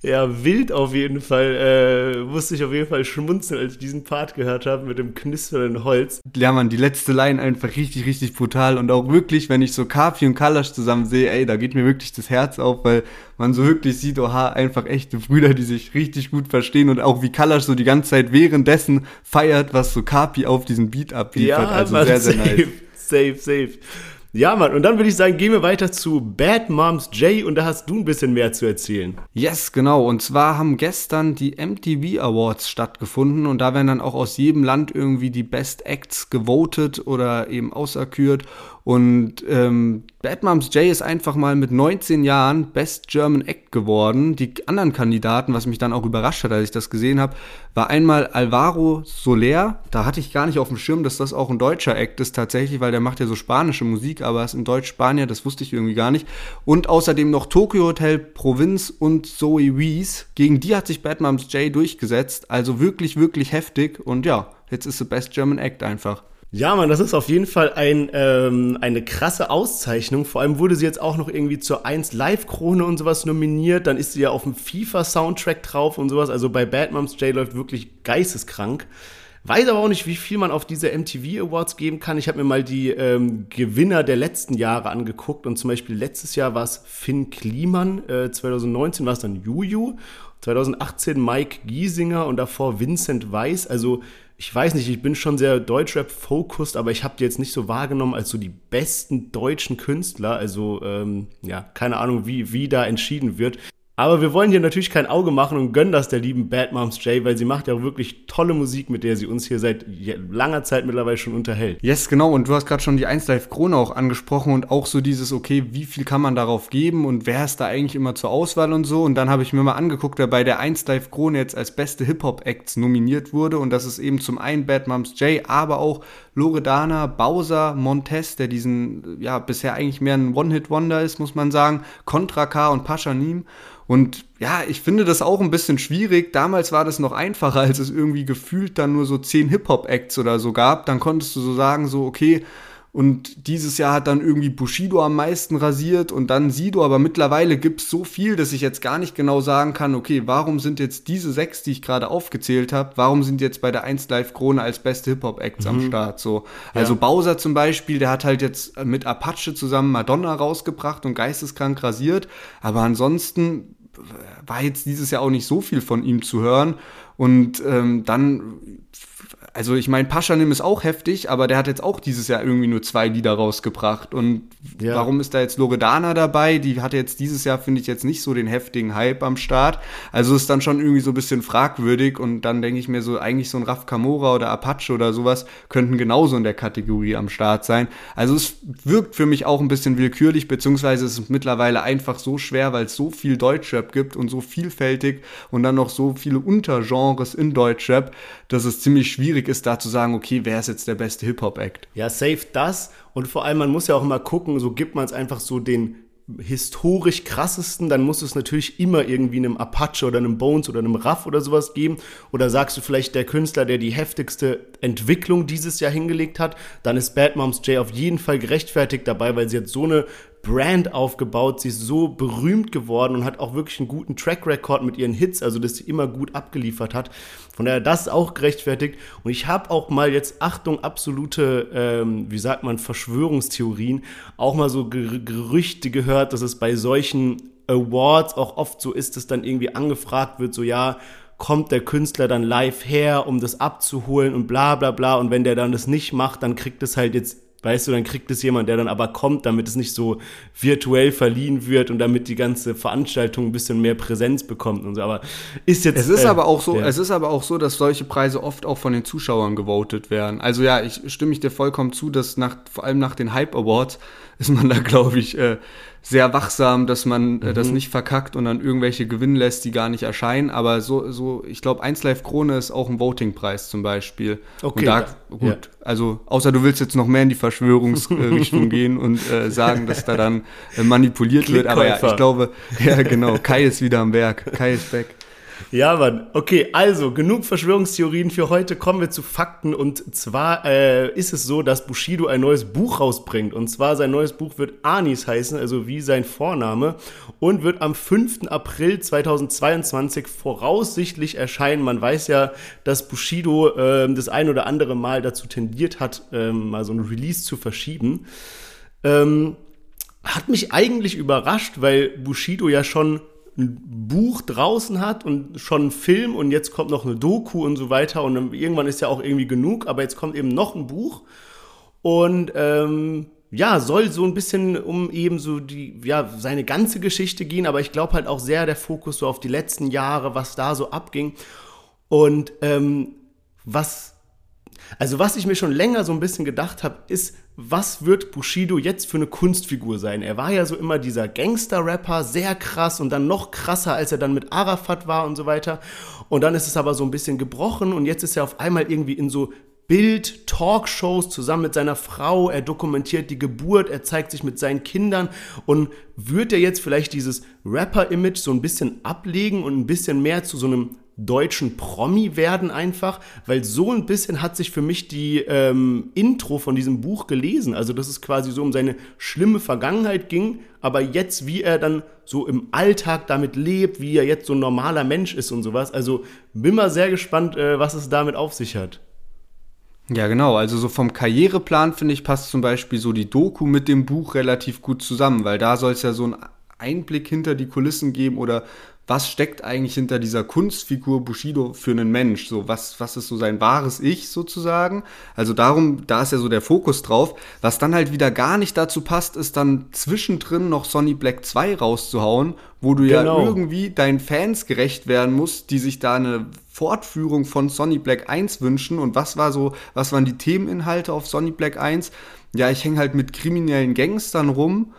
Ja, wild auf jeden Fall. Äh, musste ich auf jeden Fall schmunzeln, als ich diesen Part gehört habe mit dem knisternden Holz.
Ja, man, die letzte Line einfach richtig, richtig brutal. Und auch wirklich, wenn ich so Kapi und Kalash zusammen sehe, ey, da geht mir wirklich das Herz auf, weil man so wirklich sieht, oha, einfach echte Brüder, die sich richtig gut verstehen. Und auch wie Kalash so die ganze Zeit währenddessen feiert, was so Kapi auf diesen Beat abliefert. Ja, also man, sehr, sehr
safe,
nice.
Safe, safe. Ja, Mann, und dann würde ich sagen, gehen wir weiter zu Bad Moms J und da hast du ein bisschen mehr zu erzählen.
Yes, genau. Und zwar haben gestern die MTV Awards stattgefunden und da werden dann auch aus jedem Land irgendwie die Best Acts gewotet oder eben auserkürt. Und ähm, Bad Moms J ist einfach mal mit 19 Jahren Best German Act geworden. Die anderen Kandidaten, was mich dann auch überrascht hat, als ich das gesehen habe, war einmal Alvaro Soler. Da hatte ich gar nicht auf dem Schirm, dass das auch ein deutscher Act ist tatsächlich, weil der macht ja so spanische Musik, aber ist in Deutsch-Spanier, das wusste ich irgendwie gar nicht. Und außerdem noch Tokyo Hotel Provinz und Zoe Wees. Gegen die hat sich Bad Moms J durchgesetzt. Also wirklich, wirklich heftig. Und ja, jetzt ist sie Best German Act einfach.
Ja, man, das ist auf jeden Fall ein, ähm, eine krasse Auszeichnung. Vor allem wurde sie jetzt auch noch irgendwie zur 1 Live-Krone und sowas nominiert. Dann ist sie ja auf dem FIFA-Soundtrack drauf und sowas. Also bei Bad Moms J läuft wirklich geisteskrank. Weiß aber auch nicht, wie viel man auf diese MTV Awards geben kann. Ich habe mir mal die ähm, Gewinner der letzten Jahre angeguckt und zum Beispiel letztes Jahr war es Finn Kliman, äh, 2019 war es dann Juju, 2018 Mike Giesinger und davor Vincent Weiss. Also ich weiß nicht, ich bin schon sehr Deutschrap-focused, aber ich habe die jetzt nicht so wahrgenommen als so die besten deutschen Künstler. Also ähm, ja, keine Ahnung, wie, wie da entschieden wird. Aber wir wollen hier natürlich kein Auge machen und gönnen das der lieben Bad Moms J, weil sie macht ja wirklich tolle Musik, mit der sie uns hier seit langer Zeit mittlerweile schon unterhält.
Yes, genau. Und du hast gerade schon die 1 Live Krone auch angesprochen und auch so dieses, okay, wie viel kann man darauf geben und wer ist da eigentlich immer zur Auswahl und so. Und dann habe ich mir mal angeguckt, wer bei der 1 Live Krone jetzt als beste Hip-Hop-Acts nominiert wurde. Und das ist eben zum einen Bad Moms J, aber auch Loredana, Bowser, Montez, der diesen, ja, bisher eigentlich mehr ein One-Hit-Wonder ist, muss man sagen, Contra K und Paschanim. Und ja, ich finde das auch ein bisschen schwierig. Damals war das noch einfacher, als es irgendwie gefühlt dann nur so zehn Hip-Hop-Acts oder so gab. Dann konntest du so sagen, so, okay, und dieses Jahr hat dann irgendwie Bushido am meisten rasiert und dann Sido, aber mittlerweile gibt es so viel, dass ich jetzt gar nicht genau sagen kann, okay, warum sind jetzt diese sechs, die ich gerade aufgezählt habe, warum sind jetzt bei der 1 Live Krone als beste Hip-Hop-Acts mhm. am Start? So. Also ja. Bowser zum Beispiel, der hat halt jetzt mit Apache zusammen Madonna rausgebracht und geisteskrank rasiert, aber ansonsten war jetzt dieses Jahr auch nicht so viel von ihm zu hören. Und ähm, dann also ich meine, Paschanim ist auch heftig, aber der hat jetzt auch dieses Jahr irgendwie nur zwei Lieder rausgebracht. Und ja. warum ist da jetzt Loredana dabei? Die hatte jetzt dieses Jahr, finde ich, jetzt nicht so den heftigen Hype am Start. Also ist dann schon irgendwie so ein bisschen fragwürdig. Und dann denke ich mir so, eigentlich so ein Raf Kamora oder Apache oder sowas könnten genauso in der Kategorie am Start sein. Also es wirkt für mich auch ein bisschen willkürlich, beziehungsweise es ist mittlerweile einfach so schwer, weil es so viel Deutschrap gibt und so vielfältig und dann noch so viele Untergenres in Deutschrap, dass es ziemlich schwierig ist, da zu sagen, okay, wer ist jetzt der beste Hip-Hop-Act?
Ja, safe das. Und vor allem, man muss ja auch immer gucken, so gibt man es einfach so den historisch krassesten, dann muss es natürlich immer irgendwie einem Apache oder einem Bones oder einem Raff oder sowas geben. Oder sagst du vielleicht der Künstler, der die heftigste Entwicklung dieses Jahr hingelegt hat, dann ist Bad Moms J auf jeden Fall gerechtfertigt dabei, weil sie jetzt so eine Brand aufgebaut, sie ist so berühmt geworden und hat auch wirklich einen guten Track Record mit ihren Hits, also dass sie immer gut abgeliefert hat. Von daher das auch gerechtfertigt. Und ich habe auch mal jetzt, Achtung, absolute, ähm, wie sagt man, Verschwörungstheorien, auch mal so Ger Gerüchte gehört, dass es bei solchen Awards auch oft so ist, dass dann irgendwie angefragt wird, so ja, kommt der Künstler dann live her, um das abzuholen und bla bla bla. Und wenn der dann das nicht macht, dann kriegt es halt jetzt Weißt du, dann kriegt es jemand, der dann aber kommt, damit es nicht so virtuell verliehen wird und damit die ganze Veranstaltung ein bisschen mehr Präsenz bekommt und so. Aber ist jetzt.
Es ist äh, aber auch so, ja. es ist aber auch so, dass solche Preise oft auch von den Zuschauern gewotet werden. Also ja, ich stimme ich dir vollkommen zu, dass nach, vor allem nach den Hype Awards ist man da, glaube ich, äh, sehr wachsam, dass man äh, das mhm. nicht verkackt und dann irgendwelche gewinnen lässt, die gar nicht erscheinen. Aber so, so ich glaube, 1 Live Krone ist auch ein Voting-Preis zum Beispiel. Okay. Und da, gut, ja. also außer du willst jetzt noch mehr in die Verschwörungsrichtung gehen und äh, sagen, dass da dann äh, manipuliert wird. Aber ja, ich glaube, ja genau, Kai ist wieder am Werk. Kai ist back.
Ja, Mann. Okay, also genug Verschwörungstheorien für heute. Kommen wir zu Fakten. Und zwar äh, ist es so, dass Bushido ein neues Buch rausbringt. Und zwar sein neues Buch wird Anis heißen, also wie sein Vorname. Und wird am 5. April 2022 voraussichtlich erscheinen. Man weiß ja, dass Bushido äh, das ein oder andere Mal dazu tendiert hat, äh, mal so ein Release zu verschieben. Ähm, hat mich eigentlich überrascht, weil Bushido ja schon ein Buch draußen hat und schon ein Film und jetzt kommt noch eine Doku und so weiter und irgendwann ist ja auch irgendwie genug, aber jetzt kommt eben noch ein Buch. Und ähm, ja, soll so ein bisschen um eben so die, ja, seine ganze Geschichte gehen, aber ich glaube halt auch sehr der Fokus so auf die letzten Jahre, was da so abging. Und ähm, was also was ich mir schon länger so ein bisschen gedacht habe, ist, was wird Bushido jetzt für eine Kunstfigur sein? Er war ja so immer dieser Gangster-Rapper, sehr krass und dann noch krasser, als er dann mit Arafat war und so weiter. Und dann ist es aber so ein bisschen gebrochen und jetzt ist er auf einmal irgendwie in so Bild, Talkshows zusammen mit seiner Frau, er dokumentiert die Geburt, er zeigt sich mit seinen Kindern und wird er jetzt vielleicht dieses Rapper-Image so ein bisschen ablegen und ein bisschen mehr zu so einem deutschen Promi werden einfach, weil so ein bisschen hat sich für mich die ähm, Intro von diesem Buch gelesen. Also dass es quasi so um seine schlimme Vergangenheit ging, aber jetzt wie er dann so im Alltag damit lebt, wie er jetzt so ein normaler Mensch ist und sowas. Also bin mal sehr gespannt, äh, was es damit auf sich hat.
Ja, genau. Also so vom Karriereplan finde ich passt zum Beispiel so die Doku mit dem Buch relativ gut zusammen, weil da soll es ja so einen Einblick hinter die Kulissen geben oder was steckt eigentlich hinter dieser Kunstfigur Bushido für einen Mensch? So, was, was ist so sein wahres Ich sozusagen? Also darum, da ist ja so der Fokus drauf. Was dann halt wieder gar nicht dazu passt, ist dann zwischendrin noch Sonny Black 2 rauszuhauen, wo du genau. ja irgendwie deinen Fans gerecht werden musst, die sich da eine Fortführung von Sonny Black 1 wünschen. Und was war so, was waren die Themeninhalte auf Sonny Black 1? Ja, ich hänge halt mit kriminellen Gangstern rum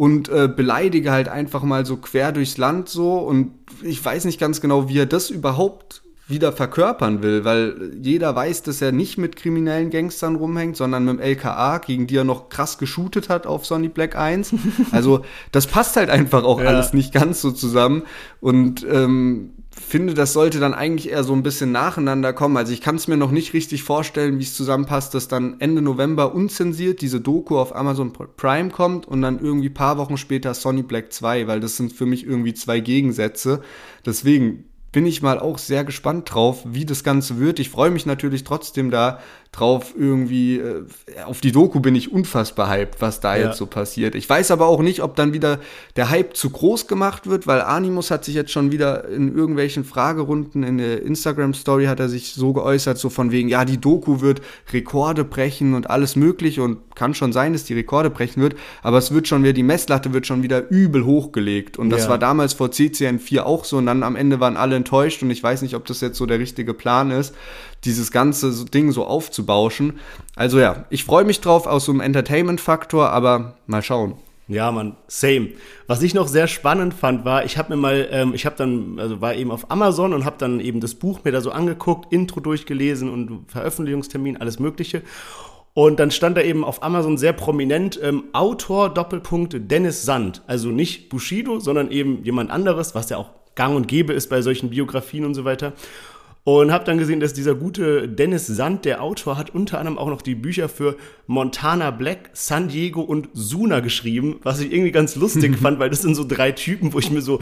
und äh, beleidige halt einfach mal so quer durchs Land so und ich weiß nicht ganz genau, wie er das überhaupt wieder verkörpern will, weil jeder weiß, dass er nicht mit kriminellen Gangstern rumhängt, sondern mit dem LKA, gegen die er noch krass geshootet hat auf Sonny Black 1. Also das passt halt einfach auch ja. alles nicht ganz so zusammen. Und ähm, finde, das sollte dann eigentlich eher so ein bisschen nacheinander kommen. Also ich kann es mir noch nicht richtig vorstellen, wie es zusammenpasst, dass dann Ende November unzensiert diese Doku auf Amazon Prime kommt und dann irgendwie paar Wochen später Sonny Black 2, weil das sind für mich irgendwie zwei Gegensätze. Deswegen bin ich mal auch sehr gespannt drauf, wie das Ganze wird. Ich freue mich natürlich trotzdem da drauf irgendwie, äh, auf die Doku bin ich unfassbar hyped, was da ja. jetzt so passiert. Ich weiß aber auch nicht, ob dann wieder der Hype zu groß gemacht wird, weil Animus hat sich jetzt schon wieder in irgendwelchen Fragerunden in der Instagram-Story hat er sich so geäußert, so von wegen, ja, die Doku wird Rekorde brechen und alles mögliche und kann schon sein, dass die Rekorde brechen wird, aber es wird schon wieder, die Messlatte wird schon wieder übel hochgelegt und das ja. war damals vor CCN 4 auch so und dann am Ende waren alle enttäuscht und ich weiß nicht, ob das jetzt so der richtige Plan ist, dieses ganze Ding so aufzubauschen. Also ja, ich freue mich drauf aus so einem Entertainment-Faktor, aber mal schauen.
Ja, man, same. Was ich noch sehr spannend fand, war, ich habe mir mal, ähm, ich habe dann, also war eben auf Amazon und habe dann eben das Buch mir da so angeguckt, Intro durchgelesen und Veröffentlichungstermin, alles Mögliche. Und dann stand da eben auf Amazon sehr prominent ähm, Autor Doppelpunkt Dennis Sand. Also nicht Bushido, sondern eben jemand anderes, was ja auch gang und gäbe ist bei solchen Biografien und so weiter. Und habe dann gesehen, dass dieser gute Dennis Sand, der Autor, hat unter anderem auch noch die Bücher für Montana Black, San Diego und Suna geschrieben, was ich irgendwie ganz lustig fand, weil das sind so drei Typen, wo ich mir so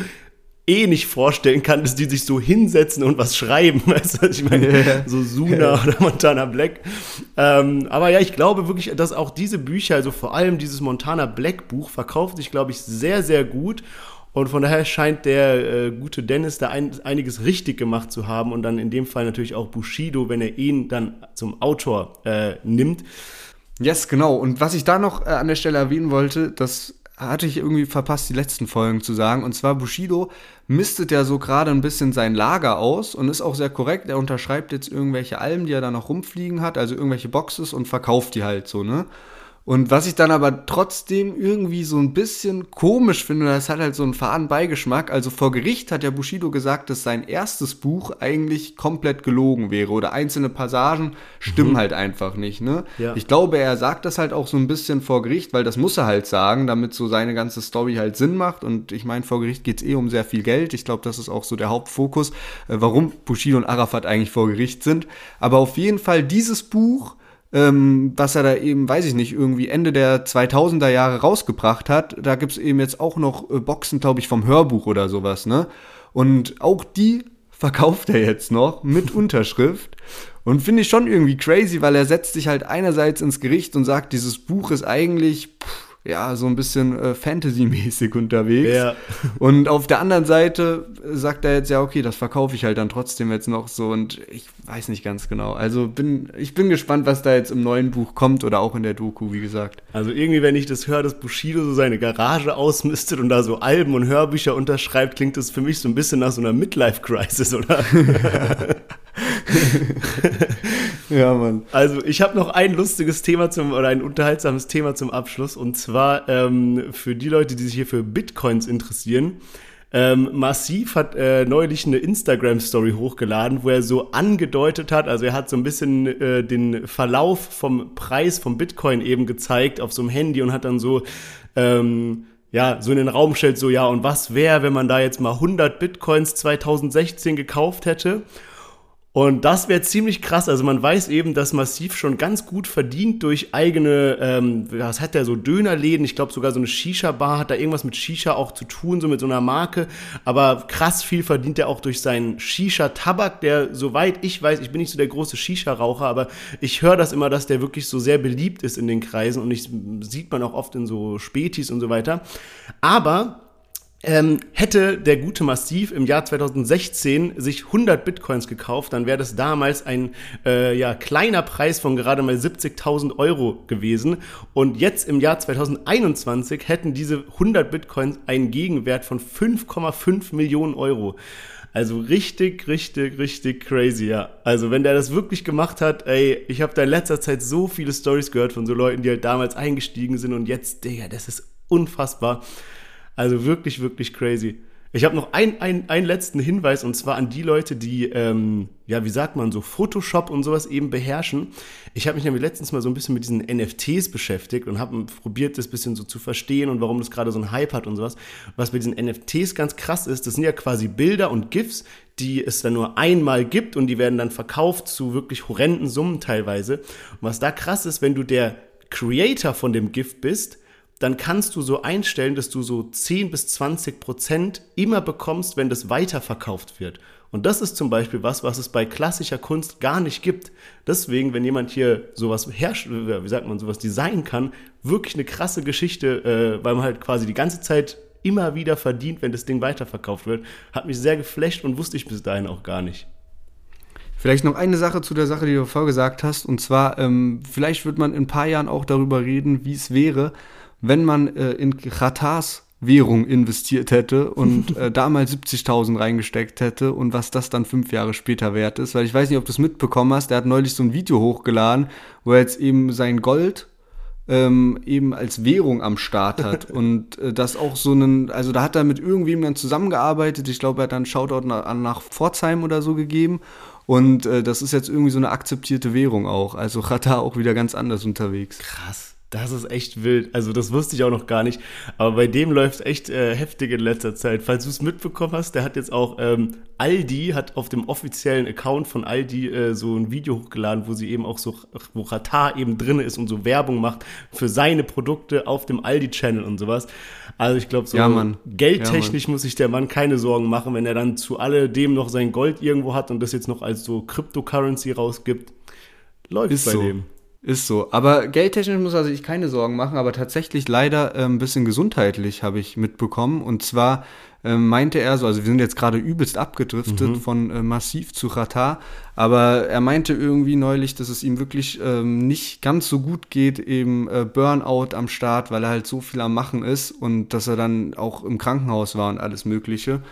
eh nicht vorstellen kann, dass die sich so hinsetzen und was schreiben. Weißt du, ich meine, so Suna oder Montana Black. Ähm, aber ja, ich glaube wirklich, dass auch diese Bücher, also vor allem dieses Montana Black Buch, verkauft sich, glaube ich, sehr, sehr gut. Und von daher scheint der äh, gute Dennis da ein, einiges richtig gemacht zu haben und dann in dem Fall natürlich auch Bushido, wenn er ihn dann zum Autor äh, nimmt.
Yes, genau. Und was ich da noch äh, an der Stelle erwähnen wollte, das hatte ich irgendwie verpasst, die letzten Folgen zu sagen. Und zwar Bushido mistet ja so gerade ein bisschen sein Lager aus und ist auch sehr korrekt. Er unterschreibt jetzt irgendwelche Alben, die er da noch rumfliegen hat, also irgendwelche Boxes und verkauft die halt so, ne? Und was ich dann aber trotzdem irgendwie so ein bisschen komisch finde, das hat halt so einen faden Beigeschmack. Also vor Gericht hat ja Bushido gesagt, dass sein erstes Buch eigentlich komplett gelogen wäre oder einzelne Passagen stimmen mhm. halt einfach nicht. Ne? Ja. Ich glaube, er sagt das halt auch so ein bisschen vor Gericht, weil das muss er halt sagen, damit so seine ganze Story halt Sinn macht. Und ich meine, vor Gericht geht es eh um sehr viel Geld. Ich glaube, das ist auch so der Hauptfokus, äh, warum Bushido und Arafat eigentlich vor Gericht sind. Aber auf jeden Fall dieses Buch ähm, was er da eben, weiß ich nicht, irgendwie Ende der 2000er Jahre rausgebracht hat. Da gibt's eben jetzt auch noch äh, Boxen, glaube ich, vom Hörbuch oder sowas, ne? Und auch die verkauft er jetzt noch mit Unterschrift. Und finde ich schon irgendwie crazy, weil er setzt sich halt einerseits ins Gericht und sagt, dieses Buch ist eigentlich, pff, ja, so ein bisschen äh, Fantasy-mäßig unterwegs. Ja. Und auf der anderen Seite sagt er jetzt, ja, okay, das verkaufe ich halt dann trotzdem jetzt noch so und ich weiß nicht ganz genau. Also bin, ich bin gespannt, was da jetzt im neuen Buch kommt oder auch in der Doku, wie gesagt.
Also irgendwie, wenn ich das höre, dass Bushido so seine Garage ausmistet und da so Alben und Hörbücher unterschreibt, klingt das für mich so ein bisschen nach so einer Midlife-Crisis, oder? ja, Mann. Also, ich habe noch ein lustiges Thema zum, oder ein unterhaltsames Thema zum Abschluss. Und zwar ähm, für die Leute, die sich hier für Bitcoins interessieren. Ähm, Massiv hat äh, neulich eine Instagram-Story hochgeladen, wo er so angedeutet hat, also er hat so ein bisschen äh, den Verlauf vom Preis vom Bitcoin eben gezeigt auf so einem Handy und hat dann so ähm, ja, so in den Raum stellt, so ja, und was wäre, wenn man da jetzt mal 100 Bitcoins 2016 gekauft hätte? Und das wäre ziemlich krass. Also man weiß eben, dass Massiv schon ganz gut verdient durch eigene, ähm, was hat der so Dönerläden, ich glaube sogar so eine Shisha-Bar hat da irgendwas mit Shisha auch zu tun, so mit so einer Marke. Aber krass viel verdient er auch durch seinen Shisha-Tabak, der, soweit ich weiß, ich bin nicht so der große Shisha-Raucher, aber ich höre das immer, dass der wirklich so sehr beliebt ist in den Kreisen und ich, sieht man auch oft in so Spätis und so weiter. Aber ähm, hätte der gute Massiv im Jahr 2016 sich 100 Bitcoins gekauft, dann wäre das damals ein äh, ja, kleiner Preis von gerade mal 70.000 Euro gewesen. Und jetzt im Jahr 2021 hätten diese 100 Bitcoins einen Gegenwert von 5,5 Millionen Euro. Also richtig, richtig, richtig crazy, ja. Also wenn der das wirklich gemacht hat, ey, ich habe da in letzter Zeit so viele Stories gehört von so Leuten, die halt damals eingestiegen sind und jetzt, Digga, das ist unfassbar. Also wirklich, wirklich crazy. Ich habe noch ein, ein, einen letzten Hinweis und zwar an die Leute, die, ähm, ja, wie sagt man, so Photoshop und sowas eben beherrschen. Ich habe mich nämlich letztens mal so ein bisschen mit diesen NFTs beschäftigt und habe probiert, das bisschen so zu verstehen und warum das gerade so einen Hype hat und sowas. Was bei diesen NFTs ganz krass ist, das sind ja quasi Bilder und GIFs, die es dann nur einmal gibt und die werden dann verkauft zu wirklich horrenden Summen teilweise. Und was da krass ist, wenn du der Creator von dem GIF bist, dann kannst du so einstellen, dass du so 10 bis 20 Prozent immer bekommst, wenn das weiterverkauft wird. Und das ist zum Beispiel was, was es bei klassischer Kunst gar nicht gibt. Deswegen, wenn jemand hier sowas herrscht, wie sagt man, sowas designen kann, wirklich eine krasse Geschichte, äh, weil man halt quasi die ganze Zeit immer wieder verdient, wenn das Ding weiterverkauft wird. Hat mich sehr geflasht und wusste ich bis dahin auch gar nicht.
Vielleicht noch eine Sache zu der Sache, die du vorgesagt hast. Und zwar, ähm, vielleicht wird man in ein paar Jahren auch darüber reden, wie es wäre, wenn man äh, in Katars Währung investiert hätte und äh, da mal 70.000 reingesteckt hätte und was das dann fünf Jahre später wert ist. Weil ich weiß nicht, ob du es mitbekommen hast, der hat neulich so ein Video hochgeladen, wo er jetzt eben sein Gold ähm, eben als Währung am Start hat und äh, das auch so einen, also da hat er mit irgendwem dann zusammengearbeitet. Ich glaube, er hat dann Shoutout nach, nach Pforzheim oder so gegeben und äh, das ist jetzt irgendwie so eine akzeptierte Währung auch. Also Katar auch wieder ganz anders unterwegs.
Krass. Das ist echt wild. Also das wusste ich auch noch gar nicht. Aber bei dem läuft echt äh, heftig in letzter Zeit. Falls du es mitbekommen hast, der hat jetzt auch ähm, Aldi hat auf dem offiziellen Account von Aldi äh, so ein Video hochgeladen, wo sie eben auch so, wo Ratar eben drin ist und so Werbung macht für seine Produkte auf dem Aldi-Channel und sowas. Also ich glaube, so
ja,
geldtechnisch
ja,
muss sich der Mann keine Sorgen machen, wenn er dann zu alledem noch sein Gold irgendwo hat und das jetzt noch als so Cryptocurrency rausgibt. Läuft
ist
bei
so.
dem.
Ist so. Aber geldtechnisch muss er sich keine Sorgen machen, aber tatsächlich leider äh, ein bisschen gesundheitlich habe ich mitbekommen. Und zwar äh, meinte er so, also wir sind jetzt gerade übelst abgedriftet mhm. von äh, Massiv zu Ratar, aber er meinte irgendwie neulich, dass es ihm wirklich ähm, nicht ganz so gut geht, eben äh, Burnout am Start, weil er halt so viel am Machen ist und dass er dann auch im Krankenhaus war und alles Mögliche.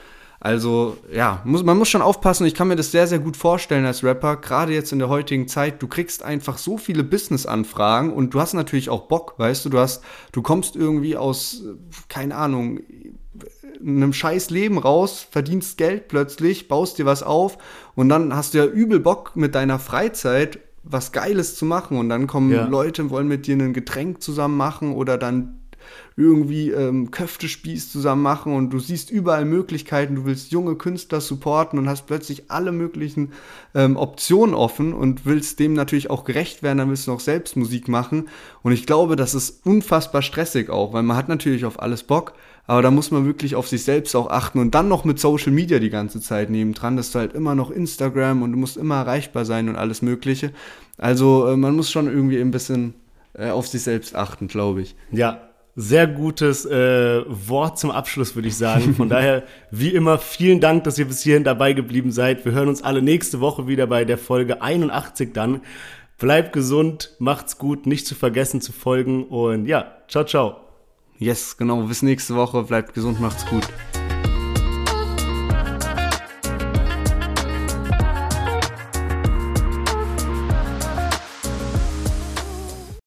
Also ja, muss, man muss schon aufpassen. Ich kann mir das sehr, sehr gut vorstellen als Rapper, gerade jetzt in der heutigen Zeit. Du kriegst einfach so viele Business-Anfragen und du hast natürlich auch Bock, weißt du, du hast, du kommst irgendwie aus, keine Ahnung, einem scheiß Leben raus, verdienst Geld plötzlich, baust dir was auf und dann hast du ja übel Bock mit deiner Freizeit was Geiles zu machen und dann kommen ja. Leute, wollen mit dir ein Getränk zusammen machen oder dann irgendwie ähm, Köftespieß zusammen machen und du siehst überall Möglichkeiten, du willst junge Künstler supporten und hast plötzlich alle möglichen ähm, Optionen offen und willst dem natürlich auch gerecht werden, dann willst du noch selbst Musik machen und ich glaube, das ist unfassbar stressig auch, weil man hat natürlich auf alles Bock, aber da muss man wirklich auf sich selbst auch achten und dann noch mit Social Media die ganze Zeit nebendran, dass du halt immer noch Instagram und du musst immer erreichbar sein und alles Mögliche. Also äh, man muss schon irgendwie ein bisschen äh, auf sich selbst achten, glaube ich.
Ja, sehr gutes äh, Wort zum Abschluss, würde ich sagen. Von daher, wie immer, vielen Dank, dass ihr bis hierhin dabei geblieben seid. Wir hören uns alle nächste Woche wieder bei der Folge 81 dann. Bleibt gesund, macht's gut, nicht zu vergessen zu folgen und ja, ciao, ciao.
Yes, genau, bis nächste Woche, bleibt gesund, macht's gut.